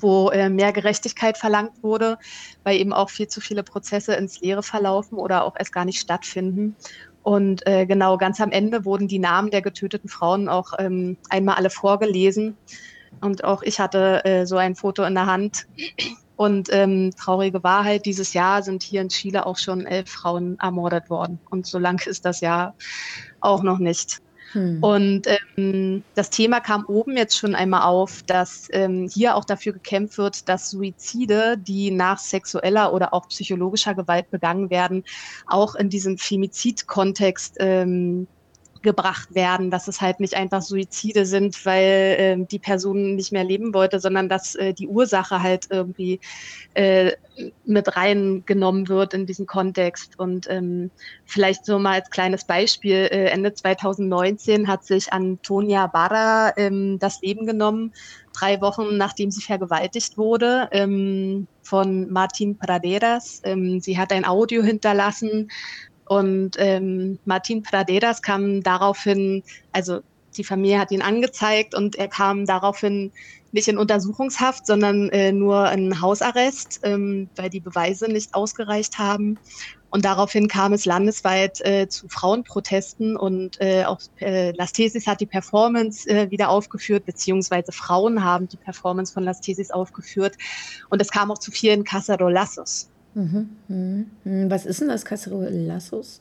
Speaker 4: wo äh, mehr Gerechtigkeit verlangt wurde, weil eben auch viel zu viele Prozesse ins Leere verlaufen oder auch erst gar nicht stattfinden. Und äh, genau ganz am Ende wurden die Namen der getöteten Frauen auch ähm, einmal alle vorgelesen. Und auch ich hatte äh, so ein Foto in der Hand. Und ähm, traurige Wahrheit, dieses Jahr sind hier in Chile auch schon elf Frauen ermordet worden. Und so lang ist das Jahr auch noch nicht. Hm. Und ähm, das Thema kam oben jetzt schon einmal auf, dass ähm, hier auch dafür gekämpft wird, dass Suizide, die nach sexueller oder auch psychologischer Gewalt begangen werden, auch in diesem Femizid-Kontext ähm, gebracht werden, dass es halt nicht einfach Suizide sind, weil äh, die Person nicht mehr leben wollte, sondern dass äh, die Ursache halt irgendwie äh, mit reingenommen wird in diesen Kontext. Und ähm, vielleicht so mal als kleines Beispiel, äh, Ende 2019 hat sich Antonia Barra ähm, das Leben genommen, drei Wochen nachdem sie vergewaltigt wurde ähm, von Martin Praderas. Ähm, sie hat ein Audio hinterlassen, und ähm, Martin Praderas kam daraufhin, also die Familie hat ihn angezeigt und er kam daraufhin nicht in Untersuchungshaft, sondern äh, nur in Hausarrest, ähm, weil die Beweise nicht ausgereicht haben. Und daraufhin kam es landesweit äh, zu Frauenprotesten und äh, auch äh, Lastesis hat die Performance äh, wieder aufgeführt, beziehungsweise Frauen haben die Performance von Lastesis aufgeführt. Und es kam auch zu vielen Cacerolazos.
Speaker 3: Mhm, mhm. Was ist denn das Cacerolazos?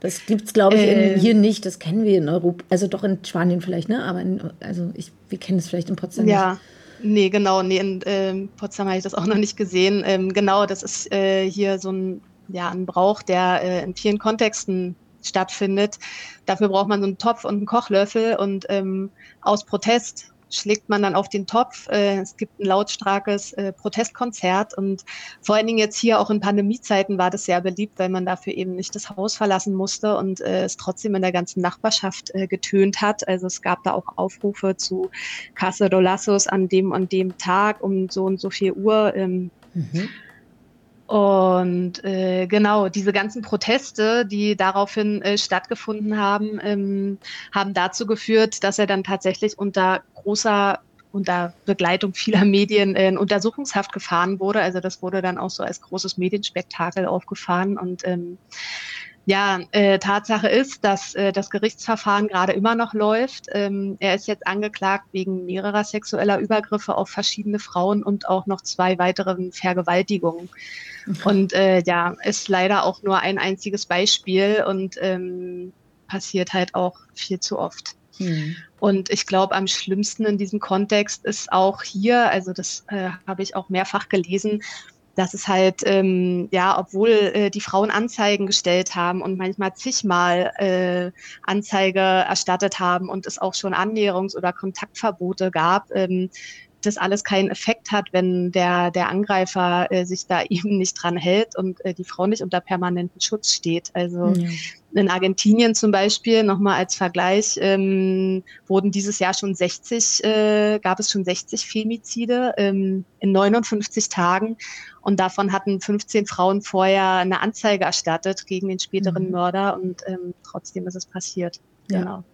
Speaker 3: Das gibt es, glaube ich, in, hier nicht. Das kennen wir in Europa. Also doch in Spanien vielleicht, ne? Aber in, also ich, wir kennen es vielleicht in Potsdam
Speaker 4: ja. nicht. Nee, genau. Nee, in ähm, Potsdam habe ich das auch noch nicht gesehen. Ähm, genau, das ist äh, hier so ein, ja, ein Brauch, der äh, in vielen Kontexten stattfindet. Dafür braucht man so einen Topf und einen Kochlöffel und ähm, aus Protest schlägt man dann auf den Topf. Äh, es gibt ein lautstarkes äh, Protestkonzert und vor allen Dingen jetzt hier auch in Pandemiezeiten war das sehr beliebt, weil man dafür eben nicht das Haus verlassen musste und äh, es trotzdem in der ganzen Nachbarschaft getönt hat. Also es gab da auch Aufrufe zu Cacerolazos an dem und dem Tag um so und so viel Uhr. Ähm, mhm. Und äh, genau, diese ganzen Proteste, die daraufhin äh, stattgefunden haben, ähm, haben dazu geführt, dass er dann tatsächlich unter großer unter Begleitung vieler Medien in Untersuchungshaft gefahren wurde. Also das wurde dann auch so als großes Medienspektakel aufgefahren. Und ähm, ja, äh, Tatsache ist, dass äh, das Gerichtsverfahren gerade immer noch läuft. Ähm, er ist jetzt angeklagt wegen mehrerer sexueller Übergriffe auf verschiedene Frauen und auch noch zwei weiteren Vergewaltigungen. Und äh, ja, ist leider auch nur ein einziges Beispiel und ähm, passiert halt auch viel zu oft Mhm. Und ich glaube, am schlimmsten in diesem Kontext ist auch hier, also das äh, habe ich auch mehrfach gelesen, dass es halt, ähm, ja, obwohl äh, die Frauen Anzeigen gestellt haben und manchmal zigmal äh, Anzeige erstattet haben und es auch schon Annäherungs- oder Kontaktverbote gab, ähm, das alles keinen Effekt hat, wenn der, der Angreifer äh, sich da eben nicht dran hält und äh, die Frau nicht unter permanenten Schutz steht. Also ja. in Argentinien zum Beispiel, nochmal als Vergleich, ähm, wurden dieses Jahr schon 60, äh, gab es schon 60 Femizide ähm, in 59 Tagen. Und davon hatten 15 Frauen vorher eine Anzeige erstattet gegen den späteren mhm. Mörder und ähm, trotzdem ist es passiert.
Speaker 3: Ja. Genau.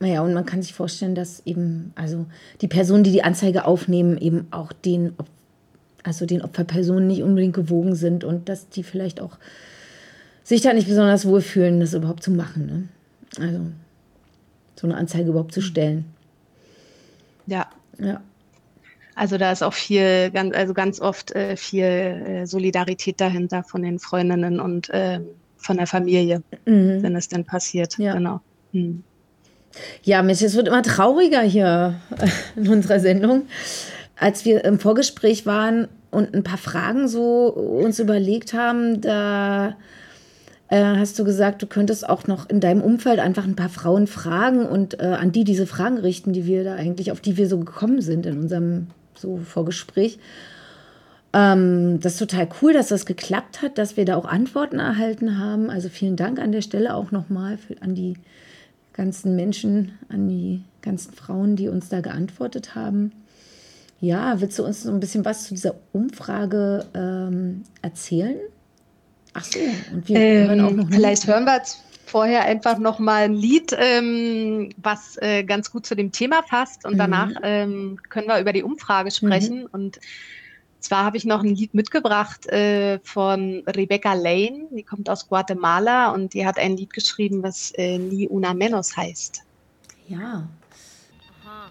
Speaker 3: Naja, und man kann sich vorstellen, dass eben, also die Personen, die die Anzeige aufnehmen, eben auch den, also den Opferpersonen nicht unbedingt gewogen sind und dass die vielleicht auch sich da nicht besonders wohlfühlen, das überhaupt zu machen. Ne? Also so eine Anzeige überhaupt zu stellen.
Speaker 4: Ja.
Speaker 3: Ja.
Speaker 4: Also da ist auch viel, ganz, also ganz oft äh, viel äh, Solidarität dahinter von den Freundinnen und äh, von der Familie, mhm. wenn es denn passiert.
Speaker 3: Ja.
Speaker 4: Genau. Mhm.
Speaker 3: Ja, Mensch, es wird immer trauriger hier in unserer Sendung. Als wir im Vorgespräch waren und ein paar Fragen so uns überlegt haben, da äh, hast du gesagt, du könntest auch noch in deinem Umfeld einfach ein paar Frauen fragen und äh, an die diese Fragen richten, die wir da eigentlich, auf die wir so gekommen sind in unserem so Vorgespräch. Ähm, das ist total cool, dass das geklappt hat, dass wir da auch Antworten erhalten haben. Also vielen Dank an der Stelle auch nochmal an die ganzen Menschen, an die ganzen Frauen, die uns da geantwortet haben. Ja, willst du uns so ein bisschen was zu dieser Umfrage ähm, erzählen?
Speaker 4: Ach so, und wir ähm, hören auch noch. Vielleicht hören wir vorher einfach noch mal ein Lied, ähm, was äh, ganz gut zu dem Thema passt, und mhm. danach ähm, können wir über die Umfrage sprechen. Mhm. Und zwar habe ich noch ein Lied mitgebracht äh, von Rebecca Lane, die kommt aus Guatemala und die hat ein Lied geschrieben, was äh, Ni Una Menos heißt.
Speaker 3: Ja. Aha.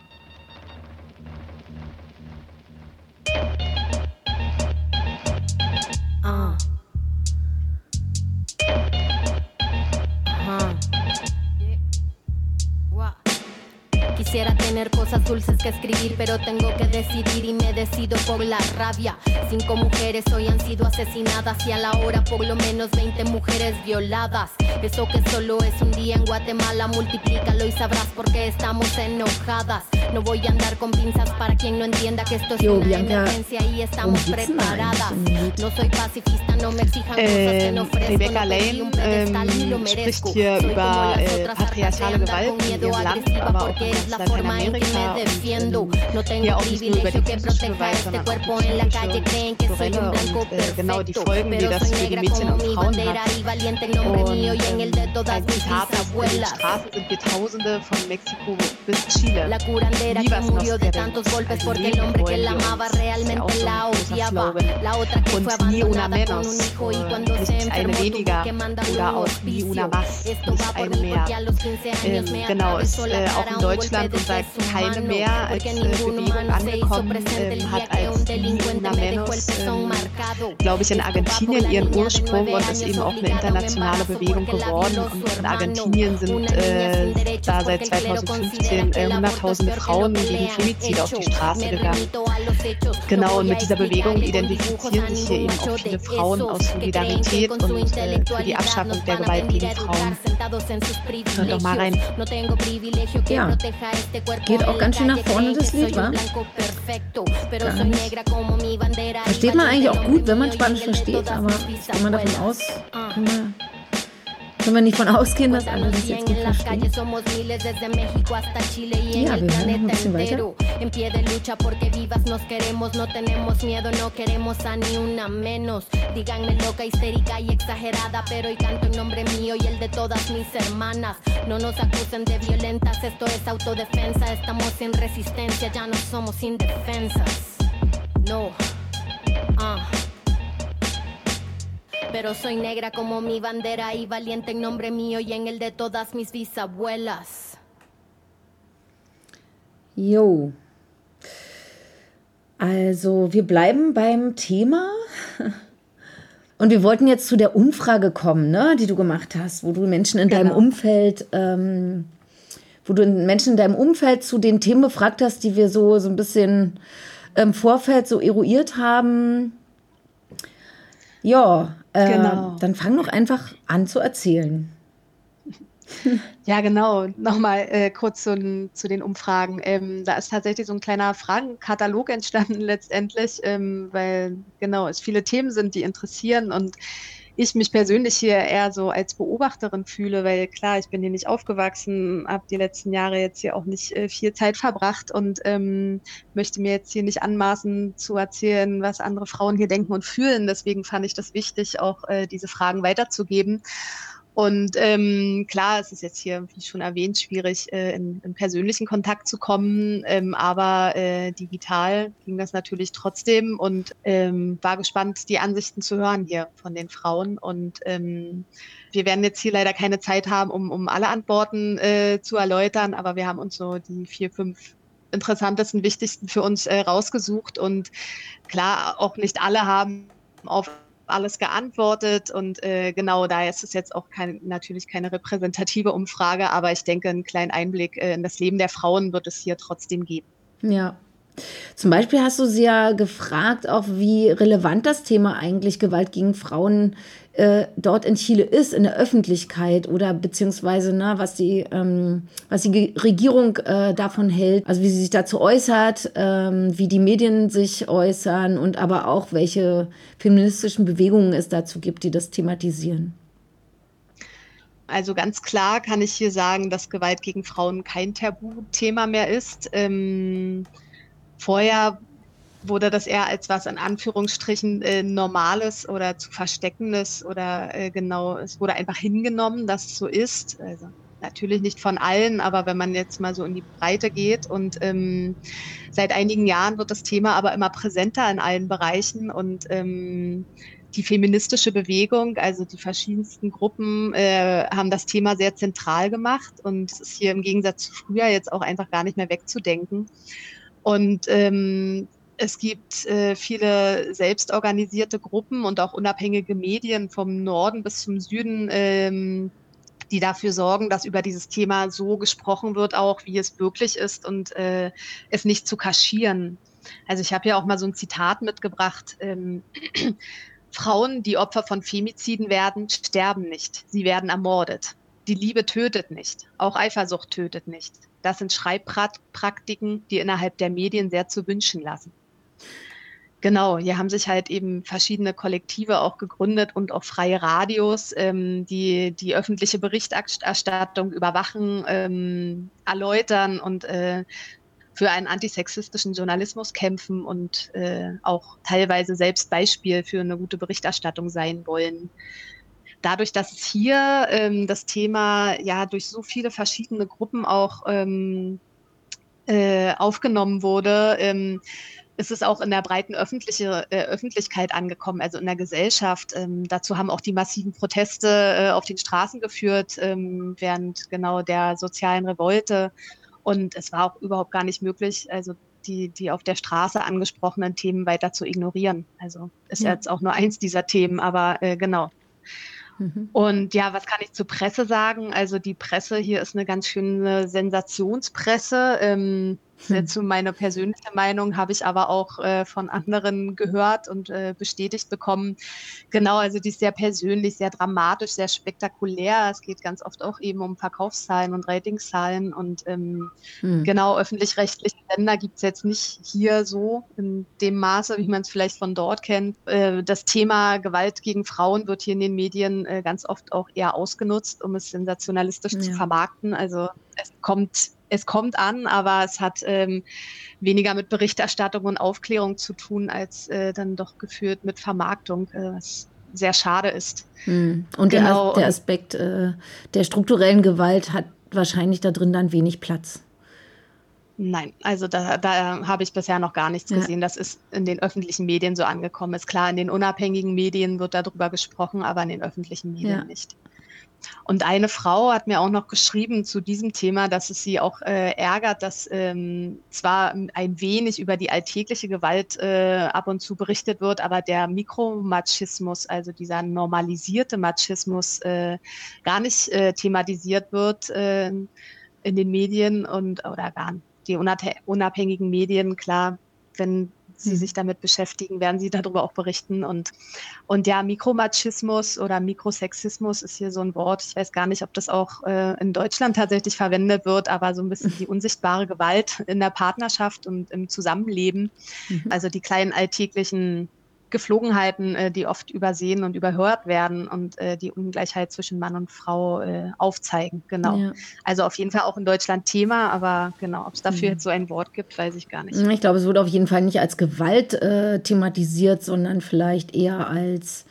Speaker 7: Quisiera tener cosas dulces que escribir, pero tengo que decidir y me decido por la rabia. Cinco mujeres hoy han sido asesinadas y a la hora por lo menos 20 mujeres violadas. Eso que solo es un día en Guatemala, multiplícalo y sabrás por qué estamos enojadas. No voy a andar con pinzas para quien no entienda que esto es una emergencia y estamos preparadas. No soy pacifista, no me exijan cosas que no ofrezco.
Speaker 4: Rebecca Lane ähm, spricht hier über äh, patriarchale Gewalt in ihrem Land, aber auch in Lateinamerika und hier auch nicht nur über die physische Gewalt, sondern auch die psychische, kulturelle und äh, genau die Folgen, die das für die Mädchen und Frauen hat. Und ein Zitat auf den Straßen sind wir Tausende von Mexiko bis Chile. Vivas nos queremos. Also leben wollen wir uns. Das ist ja auch so ein großer Slogan. Und nie una menos. Nicht eine weniger oder auch nie una más. Nicht eine mehr. Ähm, genau, ist äh, auch in Deutschland unter keine mehr als Bewegung angekommen, ähm, hat als nie una menos, ähm, glaube ich, in Argentinien ihren Ursprung und ist eben auch eine internationale Bewegung geworden und in Argentinien sind äh, da seit 2015 äh, hunderttausende Frauen gegen Femizid auf die Straße gegangen. Genau, und mit dieser Bewegung identifizieren sich hier eben auch viele Frauen aus Solidarität und äh, für die Abschaffung der Gewalt gegen Frauen. Hört doch mal rein.
Speaker 3: Ja, geht auch ganz schön nach vorne das Lied, wa? Versteht man eigentlich auch gut, wenn man Spanisch versteht, aber wenn man davon aus, kann man Können wir nicht von ausgehen, dass alle das jetzt gut verstehen? Ja, wir hören ein bisschen weiter. En pie de lucha porque vivas nos queremos, no tenemos miedo, no queremos a ni una menos. Díganme loca, histérica y exagerada, pero hoy canto en nombre mío y el de todas mis hermanas. No nos acusen de violentas, esto es autodefensa. Estamos sin resistencia, ya no somos indefensas. No. Ah. Pero soy negra como mi bandera y valiente en nombre mío y en el de todas mis bisabuelas. Jo. Also, wir bleiben beim Thema. Und wir wollten jetzt zu der Umfrage kommen, ne, die du gemacht hast, wo du Menschen in genau. deinem Umfeld ähm, wo du Menschen in deinem Umfeld zu den Themen befragt hast, die wir so, so ein bisschen im Vorfeld so eruiert haben. Ja, äh, genau. dann fang doch einfach an zu erzählen.
Speaker 4: Ja, genau. Nochmal äh, kurz zu, zu, den Umfragen. Ähm, da ist tatsächlich so ein kleiner Fragenkatalog entstanden letztendlich, ähm, weil genau es viele Themen sind, die interessieren und ich mich persönlich hier eher so als Beobachterin fühle, weil klar, ich bin hier nicht aufgewachsen, habe die letzten Jahre jetzt hier auch nicht äh, viel Zeit verbracht und ähm, möchte mir jetzt hier nicht anmaßen zu erzählen, was andere Frauen hier denken und fühlen. Deswegen fand ich das wichtig, auch äh, diese Fragen weiterzugeben. Und ähm, klar, es ist jetzt hier, wie schon erwähnt, schwierig, äh, in, in persönlichen Kontakt zu kommen, ähm, aber äh, digital ging das natürlich trotzdem und ähm, war gespannt, die Ansichten zu hören hier von den Frauen. Und ähm, wir werden jetzt hier leider keine Zeit haben, um, um alle Antworten äh, zu erläutern, aber wir haben uns so die vier, fünf interessantesten, wichtigsten für uns äh, rausgesucht. Und klar, auch nicht alle haben auf alles geantwortet und äh, genau da ist es jetzt auch kein, natürlich keine repräsentative Umfrage, aber ich denke, einen kleinen Einblick äh, in das Leben der Frauen wird es hier trotzdem geben.
Speaker 3: Ja, zum Beispiel hast du sie ja gefragt, auch wie relevant das Thema eigentlich Gewalt gegen Frauen äh, dort in Chile ist, in der Öffentlichkeit oder beziehungsweise ne, was, die, ähm, was die Regierung äh, davon hält, also wie sie sich dazu äußert, ähm, wie die Medien sich äußern und aber auch welche feministischen Bewegungen es dazu gibt, die das thematisieren.
Speaker 4: Also ganz klar kann ich hier sagen, dass Gewalt gegen Frauen kein Tabuthema mehr ist. Ähm Vorher wurde das eher als was in Anführungsstrichen äh, Normales oder zu Versteckendes oder äh, genau, es wurde einfach hingenommen, dass es so ist. Also natürlich nicht von allen, aber wenn man jetzt mal so in die Breite geht und ähm, seit einigen Jahren wird das Thema aber immer präsenter in allen Bereichen und ähm, die feministische Bewegung, also die verschiedensten Gruppen, äh, haben das Thema sehr zentral gemacht und es ist hier im Gegensatz zu früher jetzt auch einfach gar nicht mehr wegzudenken. Und ähm, es gibt äh, viele selbstorganisierte Gruppen und auch unabhängige Medien vom Norden bis zum Süden, ähm, die dafür sorgen, dass über dieses Thema so gesprochen wird, auch wie es wirklich ist und äh, es nicht zu kaschieren. Also ich habe ja auch mal so ein Zitat mitgebracht. Ähm, Frauen, die Opfer von Femiziden werden, sterben nicht. Sie werden ermordet. Die Liebe tötet nicht. Auch Eifersucht tötet nicht. Das sind Schreibpraktiken, die innerhalb der Medien sehr zu wünschen lassen. Genau, hier haben sich halt eben verschiedene Kollektive auch gegründet und auch freie Radios, ähm, die die öffentliche Berichterstattung überwachen, ähm, erläutern und äh, für einen antisexistischen Journalismus kämpfen und äh, auch teilweise selbst Beispiel für eine gute Berichterstattung sein wollen. Dadurch, dass hier ähm, das Thema ja durch so viele verschiedene Gruppen auch ähm, äh, aufgenommen wurde, ähm, ist es auch in der breiten öffentliche, äh, Öffentlichkeit angekommen, also in der Gesellschaft. Ähm, dazu haben auch die massiven Proteste äh, auf den Straßen geführt, ähm, während genau der sozialen Revolte. Und es war auch überhaupt gar nicht möglich, also die, die auf der Straße angesprochenen Themen weiter zu ignorieren. Also ist ja. jetzt auch nur eins dieser Themen, aber äh, genau. Mhm. Und ja, was kann ich zur Presse sagen? Also die Presse hier ist eine ganz schöne Sensationspresse. Ähm, hm. Zu meiner persönlichen Meinung habe ich aber auch äh, von anderen gehört und äh, bestätigt bekommen. Genau, also die ist sehr persönlich, sehr dramatisch, sehr spektakulär. Es geht ganz oft auch eben um Verkaufszahlen und Ratingzahlen und ähm, hm. genau öffentlich-rechtliche Sender gibt es jetzt nicht hier so in dem Maße, wie man es vielleicht von dort kennt. Äh, das Thema Gewalt gegen Frauen wird hier in den Medien äh, ganz oft auch eher ausgenutzt, um es sensationalistisch ja. zu vermarkten. Also es kommt es kommt an, aber es hat ähm, weniger mit Berichterstattung und Aufklärung zu tun, als äh, dann doch geführt mit Vermarktung, äh, was sehr schade ist.
Speaker 3: Hm. Und genau. der, der Aspekt äh, der strukturellen Gewalt hat wahrscheinlich da drin dann wenig Platz.
Speaker 4: Nein, also da, da habe ich bisher noch gar nichts ja. gesehen. Das ist in den öffentlichen Medien so angekommen. Ist klar, in den unabhängigen Medien wird darüber gesprochen, aber in den öffentlichen Medien ja. nicht. Und eine Frau hat mir auch noch geschrieben zu diesem Thema, dass es sie auch äh, ärgert, dass ähm, zwar ein wenig über die alltägliche Gewalt äh, ab und zu berichtet wird, aber der Mikromachismus, also dieser normalisierte Machismus, äh, gar nicht äh, thematisiert wird. Äh, in den Medien und oder gar die unabhängigen Medien, klar, wenn sie sich damit beschäftigen, werden sie darüber auch berichten. Und, und ja, Mikromachismus oder Mikrosexismus ist hier so ein Wort. Ich weiß gar nicht, ob das auch äh, in Deutschland tatsächlich verwendet wird, aber so ein bisschen die unsichtbare Gewalt in der Partnerschaft und im Zusammenleben. Mhm. Also die kleinen alltäglichen Geflogenheiten, äh, die oft übersehen und überhört werden und äh, die Ungleichheit zwischen Mann und Frau äh, aufzeigen. Genau. Ja. Also auf jeden Fall auch in Deutschland Thema, aber genau, ob es dafür mhm. jetzt so ein Wort gibt, weiß ich gar nicht.
Speaker 3: Ich glaube, es wurde auf jeden Fall nicht als Gewalt äh, thematisiert, sondern vielleicht eher als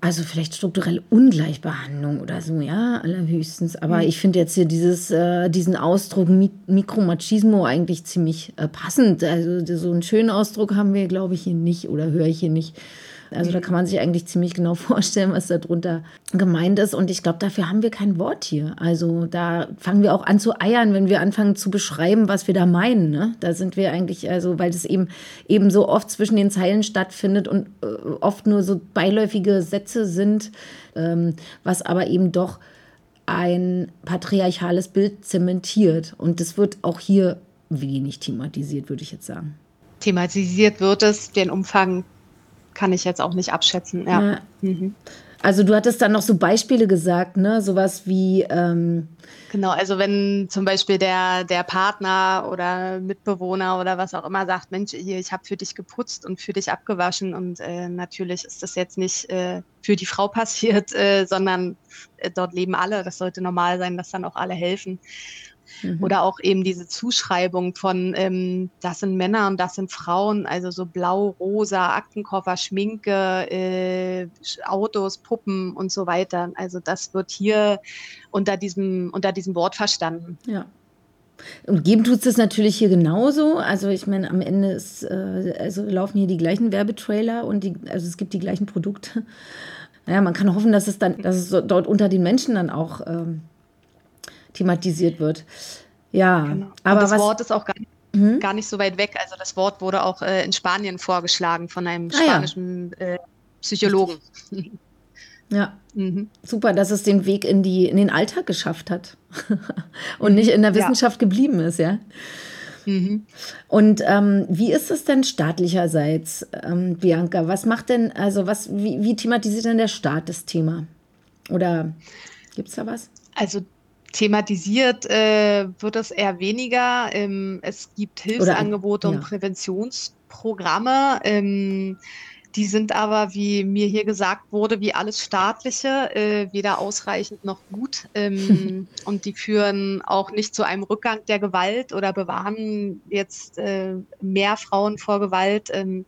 Speaker 3: also vielleicht strukturelle Ungleichbehandlung oder so, ja, allerhöchstens. Aber mhm. ich finde jetzt hier dieses, äh, diesen Ausdruck Mik Mikromachismo eigentlich ziemlich äh, passend. Also so einen schönen Ausdruck haben wir, glaube ich, hier nicht oder höre ich hier nicht. Also da kann man sich eigentlich ziemlich genau vorstellen, was darunter gemeint ist. Und ich glaube, dafür haben wir kein Wort hier. Also da fangen wir auch an zu eiern, wenn wir anfangen zu beschreiben, was wir da meinen. Ne? Da sind wir eigentlich, also weil das eben, eben so oft zwischen den Zeilen stattfindet und äh, oft nur so beiläufige Sätze sind, ähm, was aber eben doch ein patriarchales Bild zementiert. Und das wird auch hier wenig thematisiert, würde ich jetzt sagen.
Speaker 4: Thematisiert wird es, den Umfang kann ich jetzt auch nicht abschätzen. Ja. ja. Mhm.
Speaker 3: Also du hattest dann noch so Beispiele gesagt, ne? Sowas wie ähm
Speaker 4: Genau, also wenn zum Beispiel der, der Partner oder Mitbewohner oder was auch immer sagt, Mensch, hier, ich habe für dich geputzt und für dich abgewaschen und äh, natürlich ist das jetzt nicht äh, für die Frau passiert, äh, sondern äh, dort leben alle. Das sollte normal sein, dass dann auch alle helfen. Mhm. Oder auch eben diese Zuschreibung von, ähm, das sind Männer und das sind Frauen, also so blau, rosa, Aktenkoffer, Schminke, äh, Autos, Puppen und so weiter. Also das wird hier unter diesem, unter diesem Wort verstanden.
Speaker 3: Ja. Und geben tut es natürlich hier genauso. Also ich meine, am Ende ist, äh, also laufen hier die gleichen Werbetrailer und die, also es gibt die gleichen Produkte. Naja, man kann hoffen, dass es dann, dass es dort unter den Menschen dann auch ähm, thematisiert wird. Ja,
Speaker 4: genau. aber das was, Wort ist auch gar, hm? gar, nicht so weit weg. Also das Wort wurde auch äh, in Spanien vorgeschlagen von einem spanischen ah, ja. äh, Psychologen.
Speaker 3: Ja, mhm. super, dass es den Weg in, die, in den Alltag geschafft hat und nicht in der Wissenschaft ja. geblieben ist, ja. Mhm. Und ähm, wie ist es denn staatlicherseits, ähm, Bianca? Was macht denn, also was, wie, wie thematisiert denn der Staat das Thema? Oder gibt es da was?
Speaker 4: Also Thematisiert äh, wird es eher weniger. Ähm, es gibt Hilfsangebote Oder, ja. und Präventionsprogramme. Ähm, die sind aber, wie mir hier gesagt wurde, wie alles staatliche, äh, weder ausreichend noch gut. Ähm, und die führen auch nicht zu einem Rückgang der Gewalt oder bewahren jetzt äh, mehr Frauen vor Gewalt. Ähm,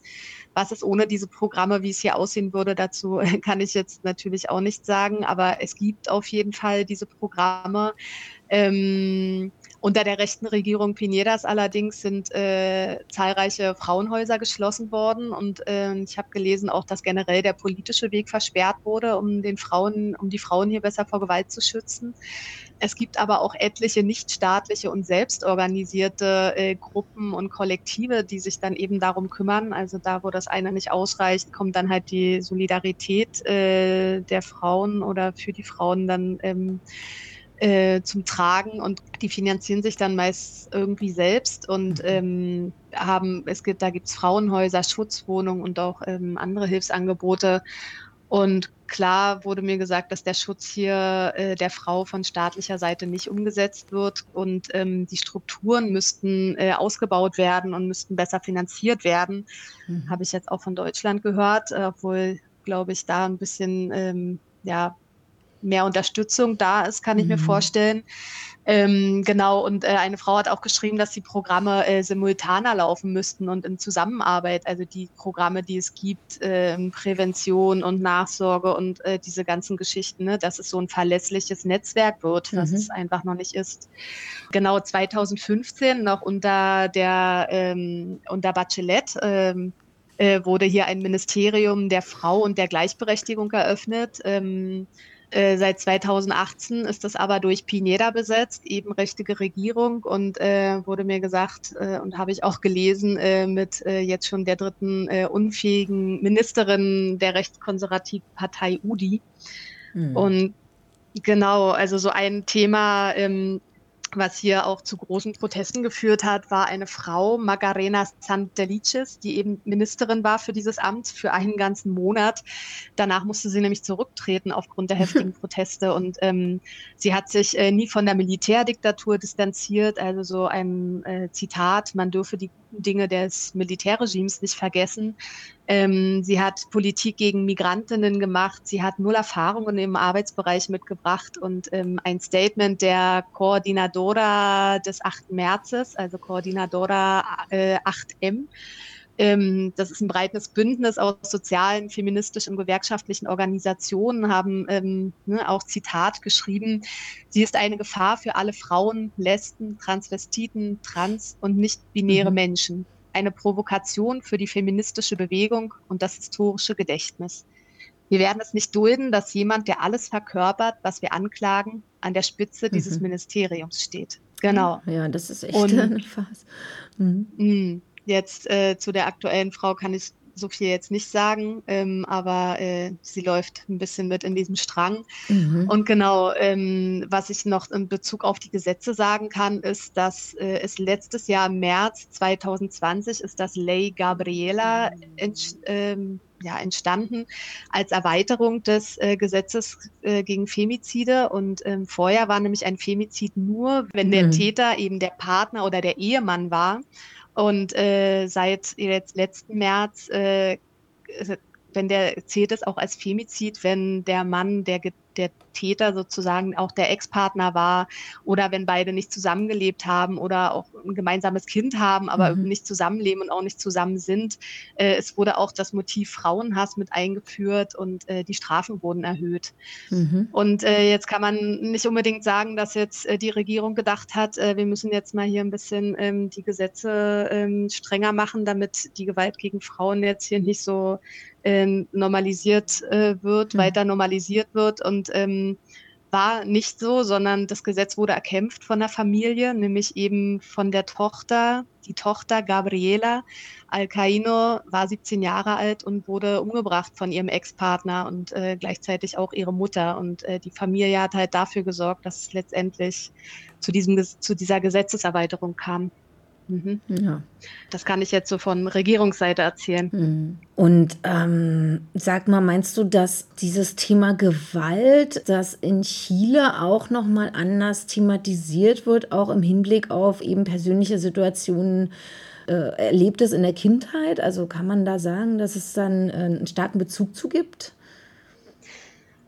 Speaker 4: was ist ohne diese Programme, wie es hier aussehen würde, dazu kann ich jetzt natürlich auch nicht sagen, aber es gibt auf jeden Fall diese Programme. Ähm, unter der rechten Regierung Pinedas allerdings sind äh, zahlreiche Frauenhäuser geschlossen worden und äh, ich habe gelesen auch, dass generell der politische Weg versperrt wurde, um den Frauen, um die Frauen hier besser vor Gewalt zu schützen. Es gibt aber auch etliche nichtstaatliche und selbstorganisierte äh, Gruppen und Kollektive, die sich dann eben darum kümmern. Also da, wo das eine nicht ausreicht, kommt dann halt die Solidarität äh, der Frauen oder für die Frauen dann ähm, äh, zum Tragen und die finanzieren sich dann meist irgendwie selbst und mhm. ähm, haben, es gibt, da gibt es Frauenhäuser, Schutzwohnungen und auch ähm, andere Hilfsangebote. Und klar wurde mir gesagt, dass der Schutz hier äh, der Frau von staatlicher Seite nicht umgesetzt wird und ähm, die Strukturen müssten äh, ausgebaut werden und müssten besser finanziert werden. Mhm. Habe ich jetzt auch von Deutschland gehört, äh, obwohl, glaube ich, da ein bisschen ähm, ja, mehr Unterstützung da ist, kann ich mhm. mir vorstellen. Ähm, genau, und äh, eine Frau hat auch geschrieben, dass die Programme äh, simultaner laufen müssten und in Zusammenarbeit, also die Programme, die es gibt, äh, Prävention und Nachsorge und äh, diese ganzen Geschichten, ne, dass es so ein verlässliches Netzwerk wird, was mhm. es einfach noch nicht ist. Genau 2015 noch unter der ähm, unter Bachelet ähm, äh, wurde hier ein Ministerium der Frau und der Gleichberechtigung eröffnet. Ähm, äh, seit 2018 ist das aber durch Pineda besetzt, eben rechtige Regierung und äh, wurde mir gesagt äh, und habe ich auch gelesen äh, mit äh, jetzt schon der dritten äh, unfähigen Ministerin der rechtskonservativen Partei UDI. Mhm. Und genau, also so ein Thema, ähm, was hier auch zu großen Protesten geführt hat, war eine Frau, Magarena Santelices, die eben Ministerin war für dieses Amt für einen ganzen Monat. Danach musste sie nämlich zurücktreten aufgrund der heftigen Proteste und ähm, sie hat sich äh, nie von der Militärdiktatur distanziert. Also so ein äh, Zitat, man dürfe die Dinge des Militärregimes nicht vergessen. Ähm, sie hat Politik gegen Migrantinnen gemacht. Sie hat null Erfahrungen im Arbeitsbereich mitgebracht und ähm, ein Statement der Koordinadora des 8. Märzes, also Koordinadora äh, 8M. Ähm, das ist ein breites Bündnis aus sozialen, feministischen und gewerkschaftlichen Organisationen, haben ähm, ne, auch Zitat geschrieben. Sie ist eine Gefahr für alle Frauen, Lesben, Transvestiten, Trans- und nicht-binäre mhm. Menschen eine Provokation für die feministische Bewegung und das historische Gedächtnis. Wir werden es nicht dulden, dass jemand, der alles verkörpert, was wir anklagen, an der Spitze mhm. dieses Ministeriums steht. Genau.
Speaker 3: Ja, das ist echt und, eine Phase.
Speaker 4: Mhm. Jetzt äh, zu der aktuellen Frau kann ich so viel jetzt nicht sagen, ähm, aber äh, sie läuft ein bisschen mit in diesem Strang. Mhm. Und genau, ähm, was ich noch in Bezug auf die Gesetze sagen kann, ist, dass äh, es letztes Jahr im März 2020 ist das Ley Gabriela ent, ähm, ja, entstanden als Erweiterung des äh, Gesetzes äh, gegen Femizide. Und ähm, vorher war nämlich ein Femizid nur, wenn der mhm. Täter eben der Partner oder der Ehemann war. Und äh, seit jetzt letzten März, äh, wenn der zählt es auch als Femizid, wenn der Mann, der der Täter sozusagen auch der Ex-Partner war oder wenn beide nicht zusammengelebt haben oder auch ein gemeinsames Kind haben, aber mhm. nicht zusammenleben und auch nicht zusammen sind. Äh, es wurde auch das Motiv Frauenhass mit eingeführt und äh, die Strafen wurden erhöht. Mhm. Und äh, jetzt kann man nicht unbedingt sagen, dass jetzt äh, die Regierung gedacht hat, äh, wir müssen jetzt mal hier ein bisschen ähm, die Gesetze ähm, strenger machen, damit die Gewalt gegen Frauen jetzt hier nicht so ähm, normalisiert äh, wird, mhm. weiter normalisiert wird und ähm, war nicht so, sondern das Gesetz wurde erkämpft von der Familie, nämlich eben von der Tochter. Die Tochter Gabriela Alcaino war 17 Jahre alt und wurde umgebracht von ihrem Ex-Partner und äh, gleichzeitig auch ihre Mutter. Und äh, die Familie hat halt dafür gesorgt, dass es letztendlich zu, diesem, zu dieser Gesetzeserweiterung kam. Mhm. Ja. Das kann ich jetzt so von Regierungsseite erzählen. Mhm.
Speaker 3: Und ähm, sag mal, meinst du, dass dieses Thema Gewalt, das in Chile auch noch mal anders thematisiert wird, auch im Hinblick auf eben persönliche Situationen, äh, erlebt es in der Kindheit? Also kann man da sagen, dass es dann äh, einen starken Bezug zu gibt?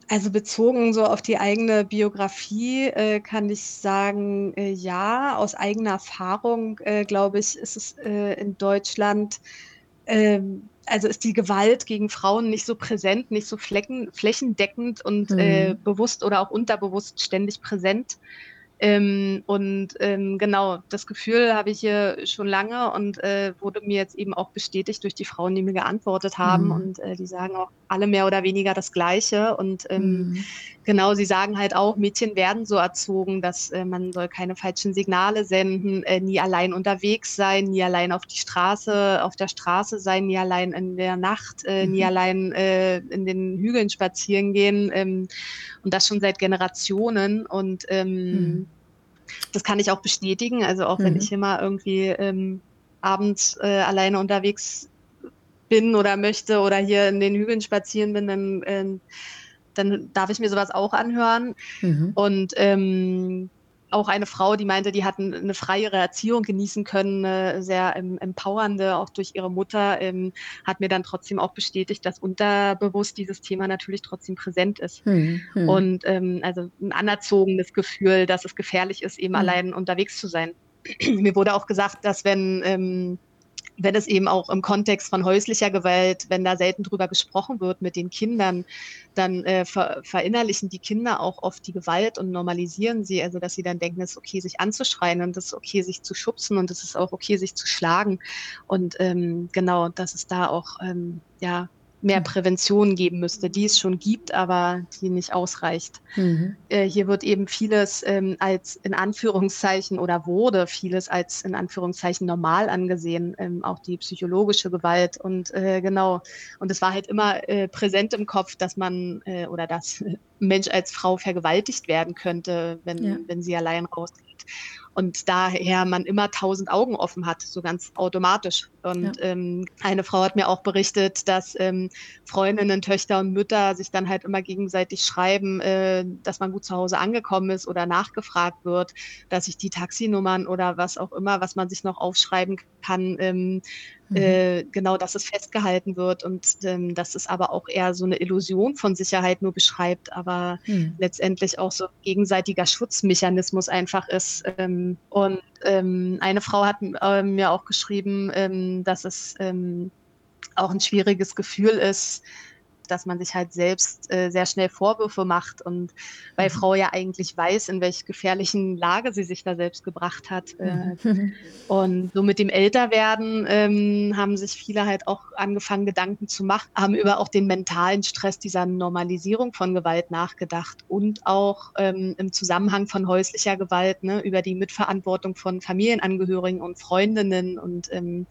Speaker 4: Also bezogen so auf die eigene Biografie äh, kann ich sagen, äh, ja, aus eigener Erfahrung, äh, glaube ich, ist es äh, in Deutschland, ähm, also ist die Gewalt gegen Frauen nicht so präsent, nicht so flecken, flächendeckend und äh, mhm. bewusst oder auch unterbewusst ständig präsent. Ähm, und ähm, genau, das Gefühl habe ich hier schon lange und äh, wurde mir jetzt eben auch bestätigt durch die Frauen, die mir geantwortet haben. Mhm. Und äh, die sagen auch alle mehr oder weniger das Gleiche. Und ähm, mhm. genau, sie sagen halt auch, Mädchen werden so erzogen, dass äh, man soll keine falschen Signale senden, äh, nie allein unterwegs sein, nie allein auf die Straße, auf der Straße sein, nie allein in der Nacht, äh, mhm. nie allein äh, in den Hügeln spazieren gehen. Ähm, und das schon seit Generationen. Und ähm, mhm das kann ich auch bestätigen. Also auch mhm. wenn ich immer irgendwie ähm, abends äh, alleine unterwegs bin oder möchte oder hier in den Hügeln spazieren bin, dann, äh, dann darf ich mir sowas auch anhören. Mhm. Und ähm, auch eine Frau, die meinte, die hatten eine freiere Erziehung genießen können, eine sehr ähm, empowernde, auch durch ihre Mutter, ähm, hat mir dann trotzdem auch bestätigt, dass unterbewusst dieses Thema natürlich trotzdem präsent ist. Hm, hm. Und ähm, also ein anerzogenes Gefühl, dass es gefährlich ist, eben hm. allein unterwegs zu sein. mir wurde auch gesagt, dass wenn ähm, wenn es eben auch im Kontext von häuslicher Gewalt, wenn da selten drüber gesprochen wird mit den Kindern, dann äh, ver verinnerlichen die Kinder auch oft die Gewalt und normalisieren sie, also dass sie dann denken, es ist okay, sich anzuschreien und es ist okay, sich zu schubsen und es ist auch okay, sich zu schlagen. Und ähm, genau, dass es da auch ähm, ja mehr. Prävention geben müsste, die es schon gibt, aber die nicht ausreicht. Mhm. Äh, hier wird eben vieles ähm, als in Anführungszeichen oder wurde vieles als in Anführungszeichen normal angesehen, ähm, auch die psychologische Gewalt und äh, genau. Und es war halt immer äh, präsent im Kopf, dass man äh, oder dass Mensch als Frau vergewaltigt werden könnte, wenn, ja. wenn sie allein rausgeht. Und daher man immer tausend Augen offen hat, so ganz automatisch. Und ja. ähm, eine Frau hat mir auch berichtet, dass ähm, Freundinnen, Töchter und Mütter sich dann halt immer gegenseitig schreiben, äh, dass man gut zu Hause angekommen ist oder nachgefragt wird, dass sich die Taxinummern oder was auch immer, was man sich noch aufschreiben kann, ähm, Mhm. Äh, genau, dass es festgehalten wird und ähm, dass es aber auch eher so eine Illusion von Sicherheit nur beschreibt, aber mhm. letztendlich auch so gegenseitiger Schutzmechanismus einfach ist. Ähm, und ähm, eine Frau hat äh, mir auch geschrieben, ähm, dass es ähm, auch ein schwieriges Gefühl ist, dass man sich halt selbst äh, sehr schnell Vorwürfe macht und weil mhm. Frau ja eigentlich weiß, in welch gefährlichen Lage sie sich da selbst gebracht hat. Äh, mhm. und so mit dem Älterwerden ähm, haben sich viele halt auch angefangen, Gedanken zu machen, haben über auch den mentalen Stress dieser Normalisierung von Gewalt nachgedacht und auch ähm, im Zusammenhang von häuslicher Gewalt, ne, über die Mitverantwortung von Familienangehörigen und Freundinnen und ähm,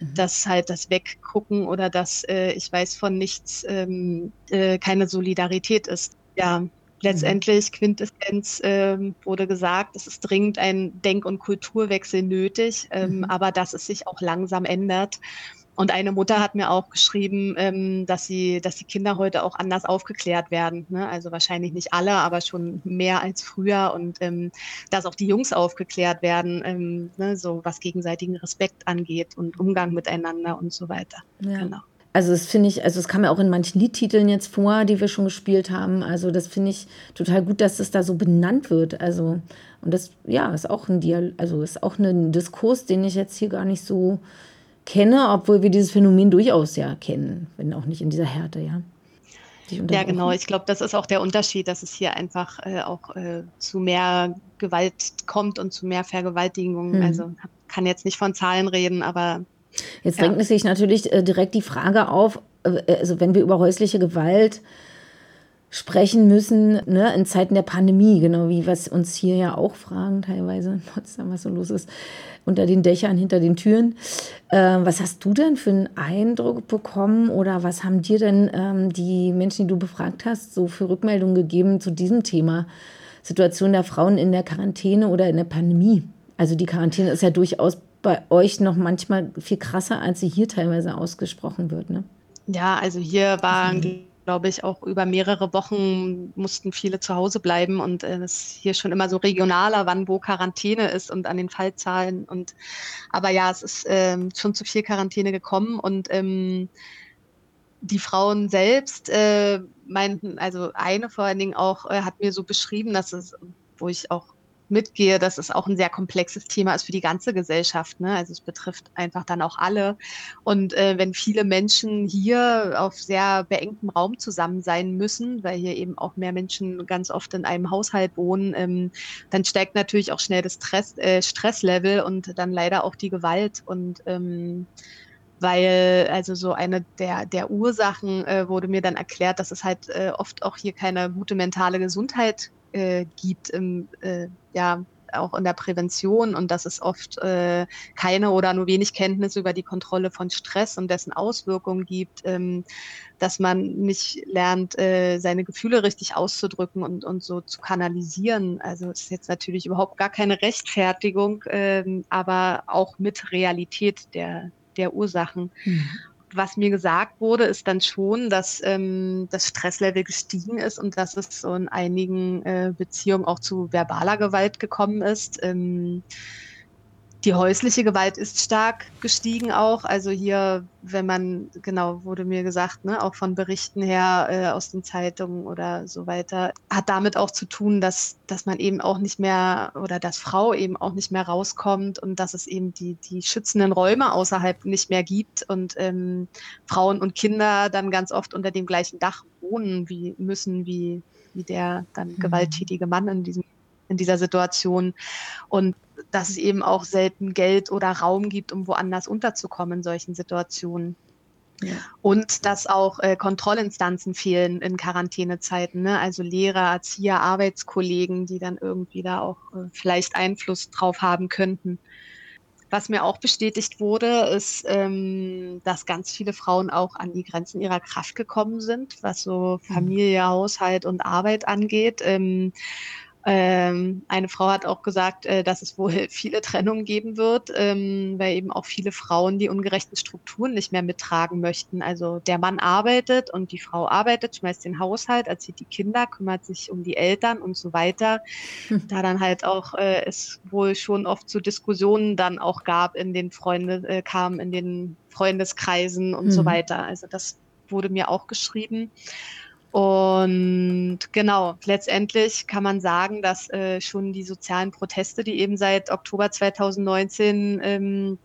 Speaker 4: mhm. das halt das Weggucken oder das, äh, ich weiß von nichts, ähm, äh, keine Solidarität ist. Ja, letztendlich Quintessenz äh, wurde gesagt, es ist dringend ein Denk- und Kulturwechsel nötig, ähm, mhm. aber dass es sich auch langsam ändert. Und eine Mutter hat mir auch geschrieben, ähm, dass sie, dass die Kinder heute auch anders aufgeklärt werden. Ne? Also wahrscheinlich nicht alle, aber schon mehr als früher und ähm, dass auch die Jungs aufgeklärt werden, ähm, ne? so was gegenseitigen Respekt angeht und Umgang miteinander und so weiter.
Speaker 3: Ja. Genau. Also das finde ich, also es kam ja auch in manchen Liedtiteln jetzt vor, die wir schon gespielt haben. Also das finde ich total gut, dass das da so benannt wird. Also und das ja ist auch ein Dial also ist auch ein Diskurs, den ich jetzt hier gar nicht so kenne, obwohl wir dieses Phänomen durchaus ja kennen, wenn auch nicht in dieser Härte, ja.
Speaker 4: Ja, genau. Ich glaube, das ist auch der Unterschied, dass es hier einfach äh, auch äh, zu mehr Gewalt kommt und zu mehr Vergewaltigungen. Hm. Also kann jetzt nicht von Zahlen reden, aber
Speaker 3: Jetzt drängt ja. sich natürlich äh, direkt die Frage auf, äh, also wenn wir über häusliche Gewalt sprechen müssen, ne, in Zeiten der Pandemie, genau wie was uns hier ja auch fragen teilweise, was so los ist, unter den Dächern, hinter den Türen. Äh, was hast du denn für einen Eindruck bekommen oder was haben dir denn ähm, die Menschen, die du befragt hast, so für Rückmeldungen gegeben zu diesem Thema? Situation der Frauen in der Quarantäne oder in der Pandemie? Also die Quarantäne ist ja durchaus bei euch noch manchmal viel krasser, als sie hier teilweise ausgesprochen wird. Ne?
Speaker 4: Ja, also hier waren, mhm. glaube ich, auch über mehrere Wochen mussten viele zu Hause bleiben und es äh, ist hier schon immer so regionaler, wann wo Quarantäne ist und an den Fallzahlen. Und aber ja, es ist ähm, schon zu viel Quarantäne gekommen und ähm, die Frauen selbst äh, meinten, also eine vor allen Dingen auch, äh, hat mir so beschrieben, dass es, wo ich auch mitgehe, dass es auch ein sehr komplexes Thema ist für die ganze Gesellschaft. Ne? Also es betrifft einfach dann auch alle. Und äh, wenn viele Menschen hier auf sehr beengtem Raum zusammen sein müssen, weil hier eben auch mehr Menschen ganz oft in einem Haushalt wohnen, ähm, dann steigt natürlich auch schnell das Stress, äh, Stresslevel und dann leider auch die Gewalt. Und ähm, weil also so eine der, der Ursachen äh, wurde mir dann erklärt, dass es halt äh, oft auch hier keine gute mentale Gesundheit äh, gibt im, äh, ja, auch in der Prävention und dass es oft äh, keine oder nur wenig Kenntnis über die Kontrolle von Stress und dessen Auswirkungen gibt, ähm, dass man nicht lernt, äh, seine Gefühle richtig auszudrücken und, und so zu kanalisieren. Also es ist jetzt natürlich überhaupt gar keine Rechtfertigung, ähm, aber auch mit Realität der, der Ursachen. Mhm was mir gesagt wurde, ist dann schon, dass ähm, das Stresslevel gestiegen ist und dass es so in einigen äh, Beziehungen auch zu verbaler Gewalt gekommen ist. Ähm, die häusliche Gewalt ist stark gestiegen auch. Also hier, wenn man, genau, wurde mir gesagt, ne, auch von Berichten her äh, aus den Zeitungen oder so weiter, hat damit auch zu tun, dass, dass man eben auch nicht mehr oder dass Frau eben auch nicht mehr rauskommt und dass es eben die, die schützenden Räume außerhalb nicht mehr gibt und ähm, Frauen und Kinder dann ganz oft unter dem gleichen Dach wohnen wie müssen, wie, wie der dann mhm. gewalttätige Mann in diesem in dieser Situation. Und dass es eben auch selten Geld oder Raum gibt, um woanders unterzukommen in solchen Situationen. Ja. Und dass auch äh, Kontrollinstanzen fehlen in Quarantänezeiten, ne? also Lehrer, Erzieher, Arbeitskollegen, die dann irgendwie da auch äh, vielleicht Einfluss drauf haben könnten. was mir auch bestätigt wurde, ist, ähm, dass ganz viele Frauen auch an die Grenzen ihrer Kraft gekommen sind, was so mhm. Familie, Haushalt und Arbeit angeht. Ähm, ähm, eine Frau hat auch gesagt, äh, dass es wohl viele Trennungen geben wird, ähm, weil eben auch viele Frauen die ungerechten Strukturen nicht mehr mittragen möchten. Also der Mann arbeitet und die Frau arbeitet, schmeißt den Haushalt, erzieht die Kinder, kümmert sich um die Eltern und so weiter. Hm. Da dann halt auch äh, es wohl schon oft zu Diskussionen dann auch gab in den Freunde, äh, kam in den Freundeskreisen und hm. so weiter. Also das wurde mir auch geschrieben. Und genau, letztendlich kann man sagen, dass äh, schon die sozialen Proteste, die eben seit Oktober 2019 ähm,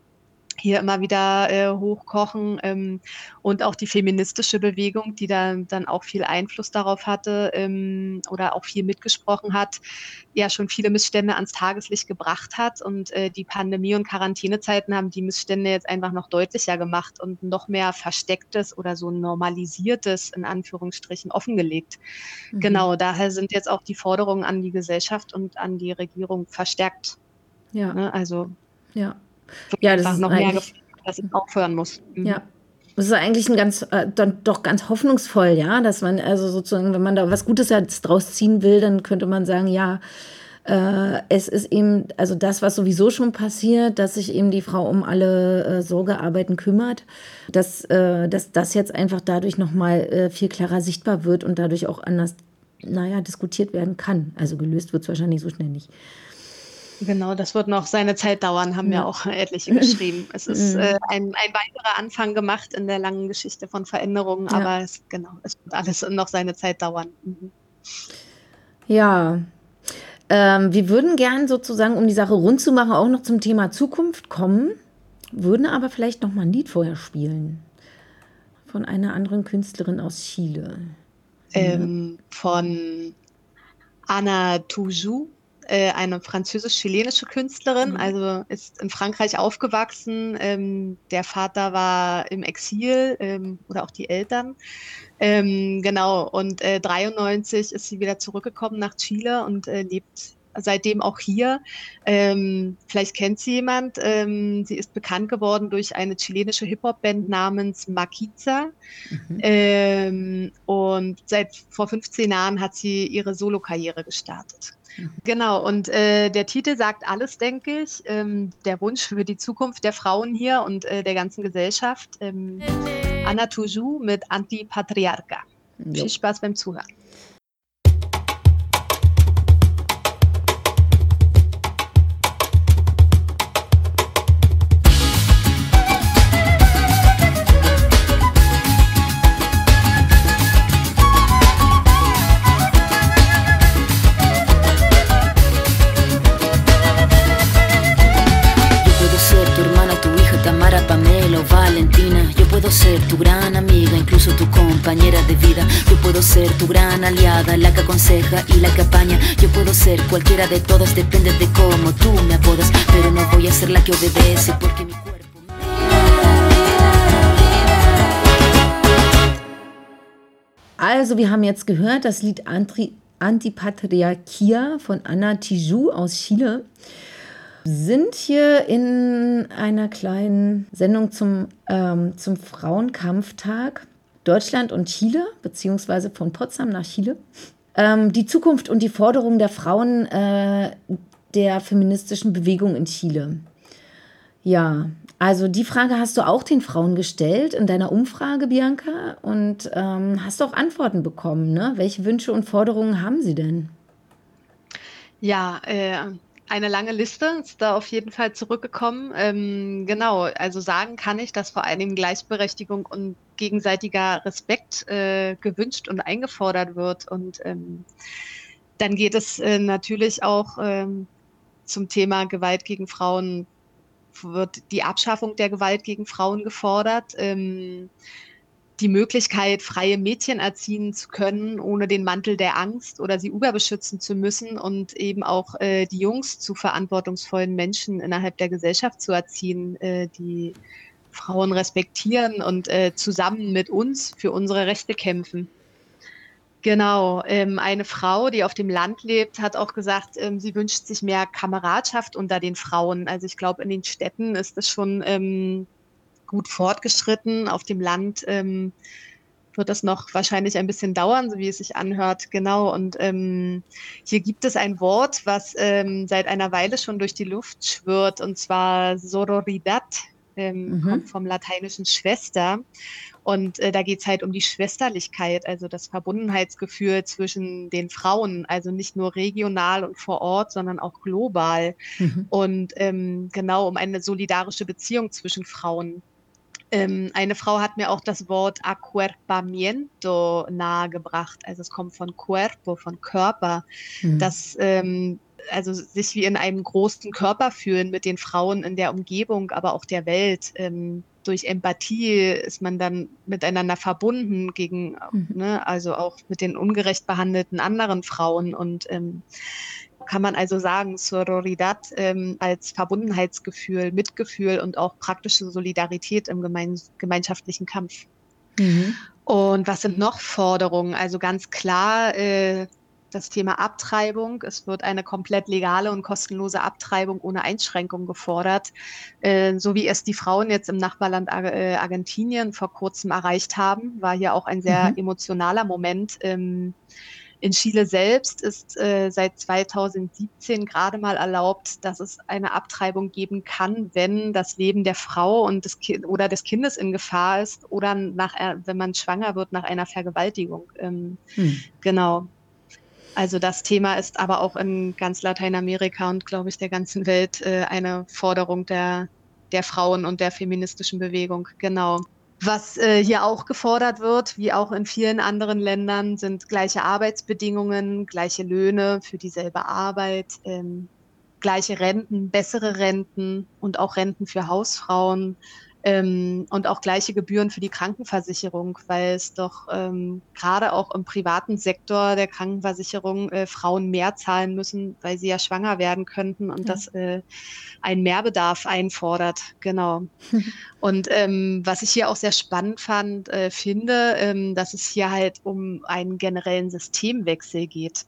Speaker 4: hier immer wieder äh, hochkochen ähm, und auch die feministische Bewegung, die dann, dann auch viel Einfluss darauf hatte ähm, oder auch viel mitgesprochen hat, ja schon viele Missstände ans Tageslicht gebracht hat und äh, die Pandemie- und Quarantänezeiten haben die Missstände jetzt einfach noch deutlicher gemacht und noch mehr verstecktes oder so normalisiertes in Anführungsstrichen offengelegt. Mhm. Genau, daher sind jetzt auch die Forderungen an die Gesellschaft und an die Regierung verstärkt.
Speaker 3: Ja.
Speaker 4: Ne? Also
Speaker 3: ja ja, das ist
Speaker 4: noch mehr dass es aufhören muss.
Speaker 3: Mhm. Ja. Das ist eigentlich ein ganz, äh, dann doch ganz hoffnungsvoll, ja, dass man also sozusagen, wenn man da was Gutes jetzt draus ziehen will, dann könnte man sagen, ja, äh, es ist eben, also das, was sowieso schon passiert, dass sich eben die Frau um alle äh, Sorgearbeiten kümmert, dass, äh, dass das jetzt einfach dadurch nochmal äh, viel klarer sichtbar wird und dadurch auch anders, naja, diskutiert werden kann. Also gelöst wird es wahrscheinlich so schnell nicht.
Speaker 4: Genau, das wird noch seine Zeit dauern, haben ja, ja auch etliche geschrieben. Es ist mhm. äh, ein, ein weiterer Anfang gemacht in der langen Geschichte von Veränderungen, ja. aber es, genau, es wird alles noch seine Zeit dauern. Mhm.
Speaker 3: Ja, ähm, wir würden gern sozusagen, um die Sache rund zu machen, auch noch zum Thema Zukunft kommen, würden aber vielleicht noch mal ein Lied vorher spielen von einer anderen Künstlerin aus Chile.
Speaker 4: Ähm, von Anna Toujou äh, eine französisch-chilenische Künstlerin, mhm. also ist in Frankreich aufgewachsen. Ähm, der Vater war im Exil ähm, oder auch die Eltern. Ähm, genau, und äh, 93 ist sie wieder zurückgekommen nach Chile und äh, lebt seitdem auch hier. Ähm, vielleicht kennt sie jemand. Ähm, sie ist bekannt geworden durch eine chilenische Hip-Hop-Band namens Makiza. Mhm. Ähm, und seit vor 15 Jahren hat sie ihre Solokarriere gestartet. Genau, und äh, der Titel sagt alles, denke ich. Ähm, der Wunsch für die Zukunft der Frauen hier und äh, der ganzen Gesellschaft. Ähm, Anna Toujou mit Antipatriarca. Viel Spaß beim Zuhören.
Speaker 8: Ser tu gran aliada, la que aconseja y la que apaña. Yo puedo ser cualquiera de todas, depende de cómo tú me apodas. Pero no voy a ser la que obedece porque mi cuerpo.
Speaker 3: Also, wir haben jetzt gehört das Lied Anti Antipatriarchia von Anna Tijoux aus Chile. Sind hier in einer kleinen Sendung zum, ähm, zum Frauenkampftag Deutschland und Chile, beziehungsweise von Potsdam nach Chile. Ähm, die Zukunft und die Forderungen der Frauen äh, der feministischen Bewegung in Chile. Ja, also die Frage hast du auch den Frauen gestellt in deiner Umfrage, Bianca, und ähm, hast auch Antworten bekommen. Ne? Welche Wünsche und Forderungen haben sie denn?
Speaker 4: Ja, äh, eine lange Liste, ist da auf jeden Fall zurückgekommen. Ähm, genau, also sagen kann ich, dass vor Dingen Gleichberechtigung und gegenseitiger Respekt äh, gewünscht und eingefordert wird. Und ähm, dann geht es äh, natürlich auch ähm, zum Thema Gewalt gegen Frauen, wird die Abschaffung der Gewalt gegen Frauen gefordert. Ähm, die Möglichkeit, freie Mädchen erziehen zu können, ohne den Mantel der Angst oder sie überbeschützen zu müssen und eben auch äh, die Jungs zu verantwortungsvollen Menschen innerhalb der Gesellschaft zu erziehen, äh, die Frauen respektieren und äh, zusammen mit uns für unsere Rechte kämpfen. Genau, ähm, eine Frau, die auf dem Land lebt, hat auch gesagt, ähm, sie wünscht sich mehr Kameradschaft unter den Frauen. Also ich glaube, in den Städten ist es schon ähm, gut fortgeschritten. Auf dem Land ähm, wird das noch wahrscheinlich ein bisschen dauern, so wie es sich anhört. Genau. Und ähm, hier gibt es ein Wort, was ähm, seit einer Weile schon durch die Luft schwirrt, und zwar Sororidad. Ähm, mhm. kommt vom lateinischen Schwester. Und äh, da geht es halt um die Schwesterlichkeit, also das Verbundenheitsgefühl zwischen den Frauen, also nicht nur regional und vor Ort, sondern auch global. Mhm. Und ähm, genau um eine solidarische Beziehung zwischen Frauen. Ähm, eine Frau hat mir auch das Wort Acuerpamiento nahegebracht. Also es kommt von Cuerpo, von Körper. Mhm. Das ähm, also sich wie in einem großen Körper fühlen mit den Frauen in der Umgebung, aber auch der Welt. Ähm, durch Empathie ist man dann miteinander verbunden gegen, mhm. ne, also auch mit den ungerecht behandelten anderen Frauen und ähm, kann man also sagen, Sororidad ähm, als Verbundenheitsgefühl, Mitgefühl und auch praktische Solidarität im gemein gemeinschaftlichen Kampf. Mhm. Und was sind noch Forderungen? Also ganz klar äh, das Thema Abtreibung. Es wird eine komplett legale und kostenlose Abtreibung ohne Einschränkung gefordert, äh, so wie es die Frauen jetzt im Nachbarland Ar äh, Argentinien vor kurzem erreicht haben. War hier auch ein sehr mhm. emotionaler Moment. Ähm, in Chile selbst ist äh, seit 2017 gerade mal erlaubt, dass es eine Abtreibung geben kann, wenn das Leben der Frau und des Ki oder des Kindes in Gefahr ist oder nach, äh, wenn man schwanger wird nach einer Vergewaltigung. Ähm, hm. Genau. Also das Thema ist aber auch in ganz Lateinamerika und glaube ich der ganzen Welt äh, eine Forderung der, der Frauen und der feministischen Bewegung. Genau. Was äh, hier auch gefordert wird, wie auch in vielen anderen Ländern, sind gleiche Arbeitsbedingungen, gleiche Löhne für dieselbe Arbeit, ähm, gleiche Renten, bessere Renten und auch Renten für Hausfrauen, ähm, und auch gleiche Gebühren für die Krankenversicherung, weil es doch ähm, gerade auch im privaten Sektor der Krankenversicherung äh, Frauen mehr zahlen müssen, weil sie ja schwanger werden könnten und ja. das äh, einen Mehrbedarf einfordert. Genau. und ähm, was ich hier auch sehr spannend fand, äh, finde, ähm, dass es hier halt um einen generellen Systemwechsel geht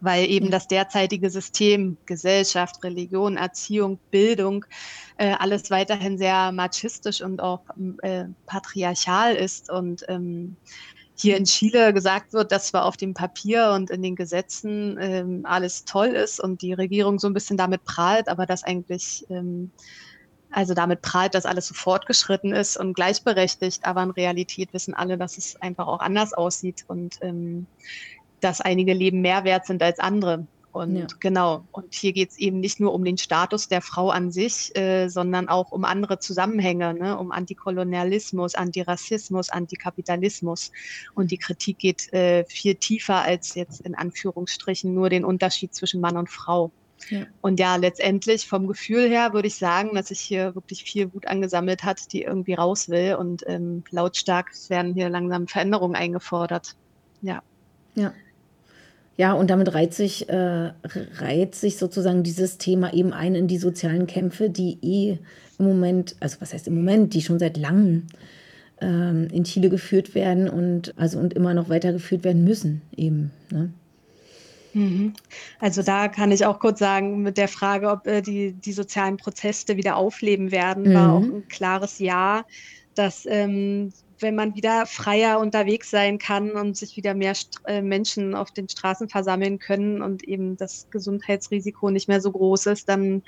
Speaker 4: weil eben das derzeitige System, Gesellschaft, Religion, Erziehung, Bildung, äh, alles weiterhin sehr machistisch und auch äh, patriarchal ist. Und ähm, hier in Chile gesagt wird, dass zwar auf dem Papier und in den Gesetzen ähm, alles toll ist und die Regierung so ein bisschen damit prahlt, aber dass eigentlich ähm, also damit prahlt, dass alles so fortgeschritten ist und gleichberechtigt, aber in Realität wissen alle, dass es einfach auch anders aussieht. Und ähm, dass einige Leben mehr wert sind als andere. Und ja. genau, und hier geht es eben nicht nur um den Status der Frau an sich, äh, sondern auch um andere Zusammenhänge, ne? um Antikolonialismus, Antirassismus, Antikapitalismus. Und die Kritik geht äh, viel tiefer als jetzt in Anführungsstrichen nur den Unterschied zwischen Mann und Frau. Ja. Und ja, letztendlich vom Gefühl her würde ich sagen, dass sich hier wirklich viel Wut angesammelt hat, die irgendwie raus will. Und ähm, lautstark werden hier langsam Veränderungen eingefordert. Ja.
Speaker 3: Ja. Ja, und damit reiht sich, äh, reiht sich sozusagen dieses Thema eben ein in die sozialen Kämpfe, die eh im Moment, also was heißt im Moment, die schon seit langem ähm, in Chile geführt werden und also und immer noch weitergeführt werden müssen, eben. Ne?
Speaker 4: Mhm. Also da kann ich auch kurz sagen, mit der Frage, ob äh, die, die sozialen Proteste wieder aufleben werden, mhm. war auch ein klares Ja, dass ähm, wenn man wieder freier unterwegs sein kann und sich wieder mehr äh, Menschen auf den Straßen versammeln können und eben das Gesundheitsrisiko nicht mehr so groß ist, dann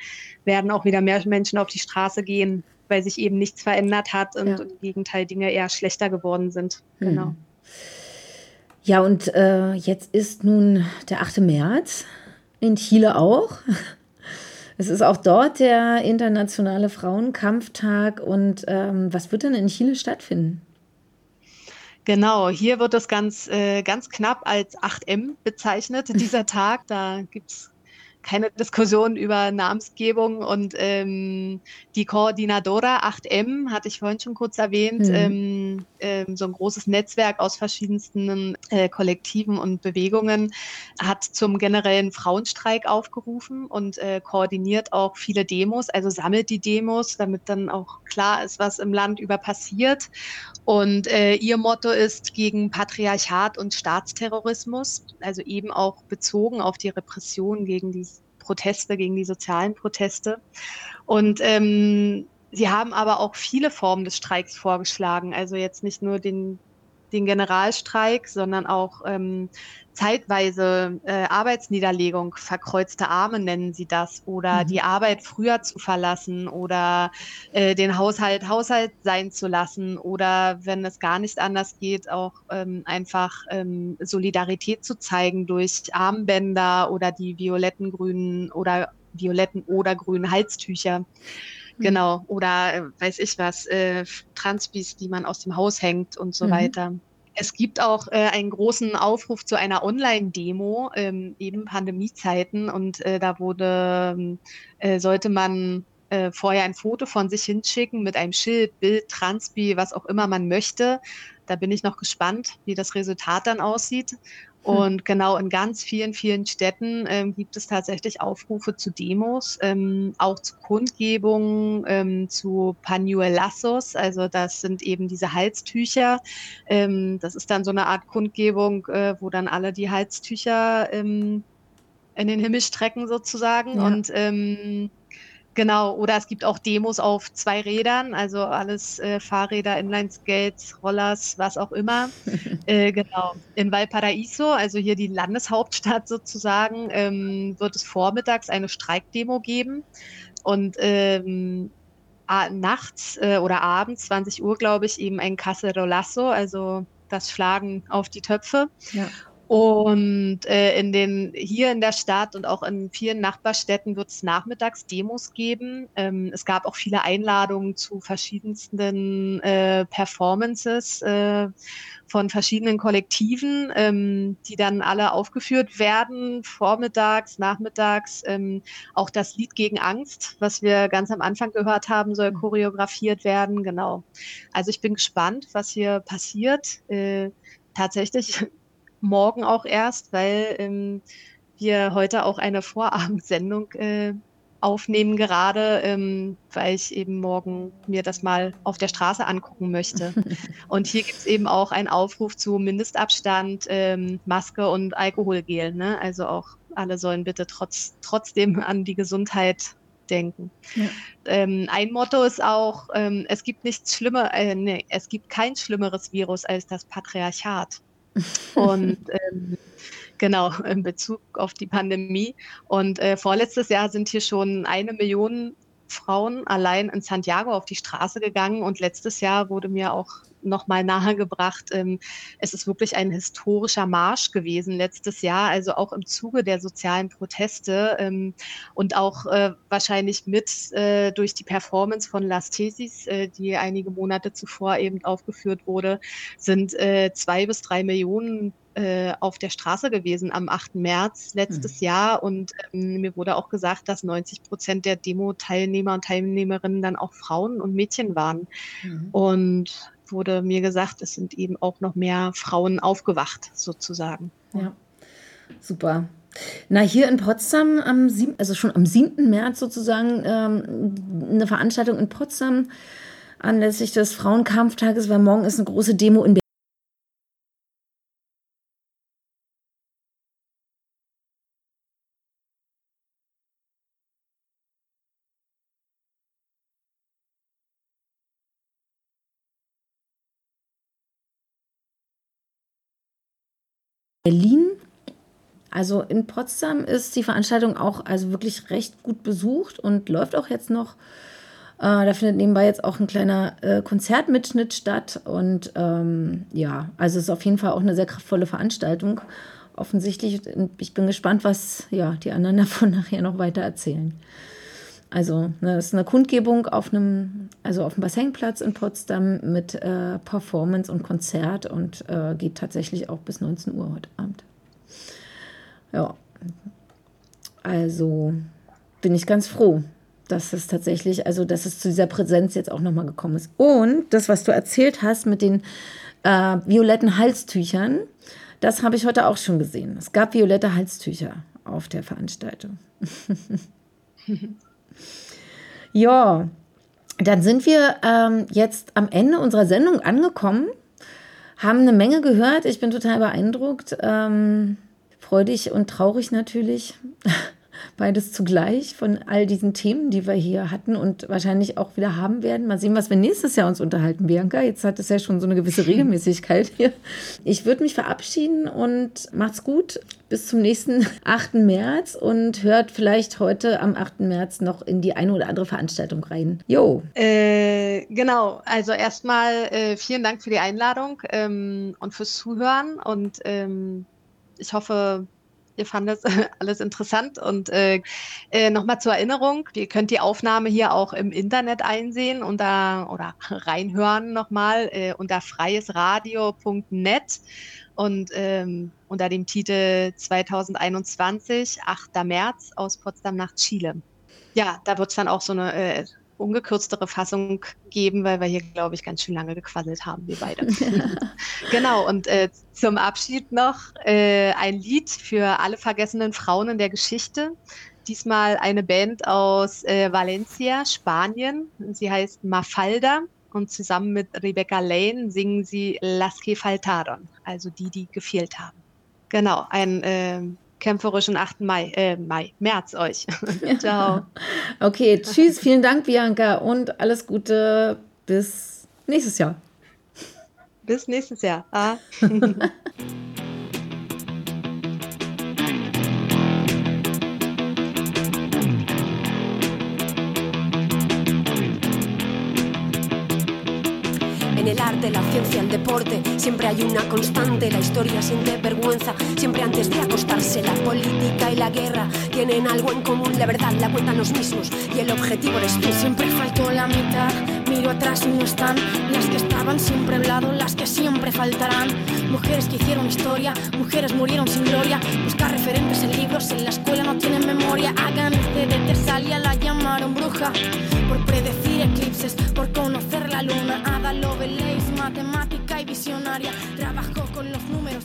Speaker 4: werden auch wieder mehr Menschen auf die Straße gehen, weil sich eben nichts verändert hat und ja. im Gegenteil Dinge eher schlechter geworden sind.
Speaker 3: Mhm. Genau. Ja, und äh, jetzt ist nun der 8. März in Chile auch. Es ist auch dort der internationale Frauenkampftag. Und ähm, was wird denn in Chile stattfinden?
Speaker 4: Genau, hier wird es ganz, äh, ganz knapp als 8M bezeichnet, dieser Tag. Da gibt es keine Diskussion über Namensgebung und ähm, die Koordinadora 8M, hatte ich vorhin schon kurz erwähnt, mhm. ähm, ähm, so ein großes Netzwerk aus verschiedensten äh, Kollektiven und Bewegungen, hat zum generellen Frauenstreik aufgerufen und äh, koordiniert auch viele Demos, also sammelt die Demos, damit dann auch klar ist, was im Land über passiert. Und äh, ihr Motto ist gegen Patriarchat und Staatsterrorismus, also eben auch bezogen auf die Repression gegen die Proteste, gegen die sozialen Proteste. Und ähm, sie haben aber auch viele Formen des Streiks vorgeschlagen. Also jetzt nicht nur den, den Generalstreik, sondern auch ähm, zeitweise äh, Arbeitsniederlegung, verkreuzte Arme nennen sie das, oder mhm. die Arbeit früher zu verlassen oder äh, den Haushalt Haushalt sein zu lassen oder wenn es gar nicht anders geht, auch ähm, einfach ähm, Solidarität zu zeigen durch Armbänder oder die violetten, grünen oder violetten oder grünen Halstücher. Mhm. Genau, oder äh, weiß ich was, äh, Transbis, die man aus dem Haus hängt und so mhm. weiter. Es gibt auch äh, einen großen Aufruf zu einer Online-Demo, ähm, eben Pandemiezeiten. Und äh, da wurde, ähm, äh, sollte man äh, vorher ein Foto von sich hinschicken mit einem Schild, Bild, Transpi, was auch immer man möchte. Da bin ich noch gespannt, wie das Resultat dann aussieht. Hm. Und genau in ganz vielen, vielen Städten ähm, gibt es tatsächlich Aufrufe zu Demos, ähm, auch zu Kundgebungen, ähm, zu Pañuelazos. Also das sind eben diese Halstücher. Ähm, das ist dann so eine Art Kundgebung, äh, wo dann alle die Halstücher ähm, in den Himmel strecken sozusagen. Ja. Und ähm, Genau, oder es gibt auch Demos auf zwei Rädern, also alles äh, Fahrräder, Inlineskates, Rollers, was auch immer. äh, genau. In Valparaiso, also hier die Landeshauptstadt sozusagen, ähm, wird es vormittags eine Streikdemo geben. Und ähm, nachts äh, oder abends, 20 Uhr, glaube ich, eben ein Cacerolazo, also das Schlagen auf die Töpfe. Ja. Und äh, in den, hier in der Stadt und auch in vielen Nachbarstädten wird es nachmittags Demos geben. Ähm, es gab auch viele Einladungen zu verschiedensten äh, Performances äh, von verschiedenen Kollektiven, ähm, die dann alle aufgeführt werden, vormittags, nachmittags. Ähm, auch das Lied gegen Angst, was wir ganz am Anfang gehört haben, soll choreografiert werden. Genau. Also ich bin gespannt, was hier passiert. Äh, tatsächlich morgen auch erst, weil ähm, wir heute auch eine Vorabendsendung äh, aufnehmen gerade, ähm, weil ich eben morgen mir das mal auf der Straße angucken möchte. und hier gibt es eben auch einen Aufruf zu Mindestabstand, ähm, Maske und Alkoholgel. Ne? Also auch alle sollen bitte trotz, trotzdem an die Gesundheit denken. Ja. Ähm, ein Motto ist auch, ähm, es gibt nichts Schlimmer, äh, nee, es gibt kein schlimmeres Virus als das Patriarchat. Und ähm, genau, in Bezug auf die Pandemie. Und äh, vorletztes Jahr sind hier schon eine Million Frauen allein in Santiago auf die Straße gegangen. Und letztes Jahr wurde mir auch nochmal nahegebracht, ähm, es ist wirklich ein historischer Marsch gewesen letztes Jahr, also auch im Zuge der sozialen Proteste ähm, und auch äh, wahrscheinlich mit äh, durch die Performance von Las Tesis, äh, die einige Monate zuvor eben aufgeführt wurde, sind zwei bis drei Millionen auf der Straße gewesen am 8. März letztes mhm. Jahr und ähm, mir wurde auch gesagt, dass 90 Prozent der Demo-Teilnehmer und Teilnehmerinnen dann auch Frauen und Mädchen waren. Mhm. Und wurde mir gesagt, es sind eben auch noch mehr Frauen aufgewacht, sozusagen.
Speaker 3: Ja, super. Na, hier in Potsdam, am 7, also schon am 7. März sozusagen, ähm, eine Veranstaltung in Potsdam anlässlich des Frauenkampftages, weil morgen ist eine große Demo in Berlin. Also in Potsdam ist die Veranstaltung auch also wirklich recht gut besucht und läuft auch jetzt noch. Äh, da findet nebenbei jetzt auch ein kleiner äh, Konzertmitschnitt statt. Und ähm, ja, also es ist auf jeden Fall auch eine sehr kraftvolle Veranstaltung. Offensichtlich. Ich bin gespannt, was ja, die anderen davon nachher noch weiter erzählen. Also, ne, das ist eine Kundgebung auf einem, also auf dem Bassenplatz in Potsdam mit äh, Performance und Konzert und äh, geht tatsächlich auch bis 19 Uhr heute Abend. Ja. Also bin ich ganz froh, dass es tatsächlich, also dass es zu dieser Präsenz jetzt auch nochmal gekommen ist. Und das, was du erzählt hast mit den äh, violetten Halstüchern, das habe ich heute auch schon gesehen. Es gab violette Halstücher auf der Veranstaltung. ja, dann sind wir ähm, jetzt am Ende unserer Sendung angekommen, haben eine Menge gehört. Ich bin total beeindruckt, ähm, freudig und traurig natürlich. beides zugleich von all diesen Themen, die wir hier hatten und wahrscheinlich auch wieder haben werden. Mal sehen, was wir nächstes Jahr uns unterhalten, Bianca. Jetzt hat es ja schon so eine gewisse Regelmäßigkeit hier. Ich würde mich verabschieden und macht's gut. Bis zum nächsten 8. März und hört vielleicht heute am 8. März noch in die eine oder andere Veranstaltung rein. Jo.
Speaker 4: Äh, genau, also erstmal äh, vielen Dank für die Einladung ähm, und fürs Zuhören und ähm, ich hoffe, ihr fandet alles interessant. Und äh, äh, nochmal zur Erinnerung, ihr könnt die Aufnahme hier auch im Internet einsehen und da oder reinhören nochmal äh, unter freiesradio.net und ähm, unter dem Titel 2021, 8. März aus Potsdam nach Chile. Ja, da wird es dann auch so eine äh, ungekürztere Fassung geben, weil wir hier, glaube ich, ganz schön lange gequasselt haben, wir beide. genau, und äh, zum Abschied noch äh, ein Lied für alle vergessenen Frauen in der Geschichte. Diesmal eine Band aus äh, Valencia, Spanien. Sie heißt Mafalda und zusammen mit Rebecca Lane singen sie Las que faltaron, also die, die gefehlt haben. Genau, ein äh, kämpferischen 8. Mai, äh, Mai, März euch. Ciao.
Speaker 3: Okay, tschüss, vielen Dank, Bianca, und alles Gute bis nächstes Jahr.
Speaker 4: Bis nächstes Jahr. Ah.
Speaker 9: En el arte, la ciencia, el deporte, siempre hay una constante. La historia siente vergüenza, siempre antes de acostarse. La política y la guerra tienen algo en común. La verdad la cuentan los mismos y el objetivo eres tú.
Speaker 10: Siempre faltó la mitad, miro atrás y no están. Las que estaban siempre al lado, las que siempre faltarán. Mujeres que hicieron historia, mujeres murieron sin gloria. Buscar referentes en libros, en la escuela no tienen memoria. Hagan este de Tesalia, la llamaron bruja. Por predecir eclipses, por conocer la luna. Ada Lovelace, matemática y visionaria. Trabajó con los números.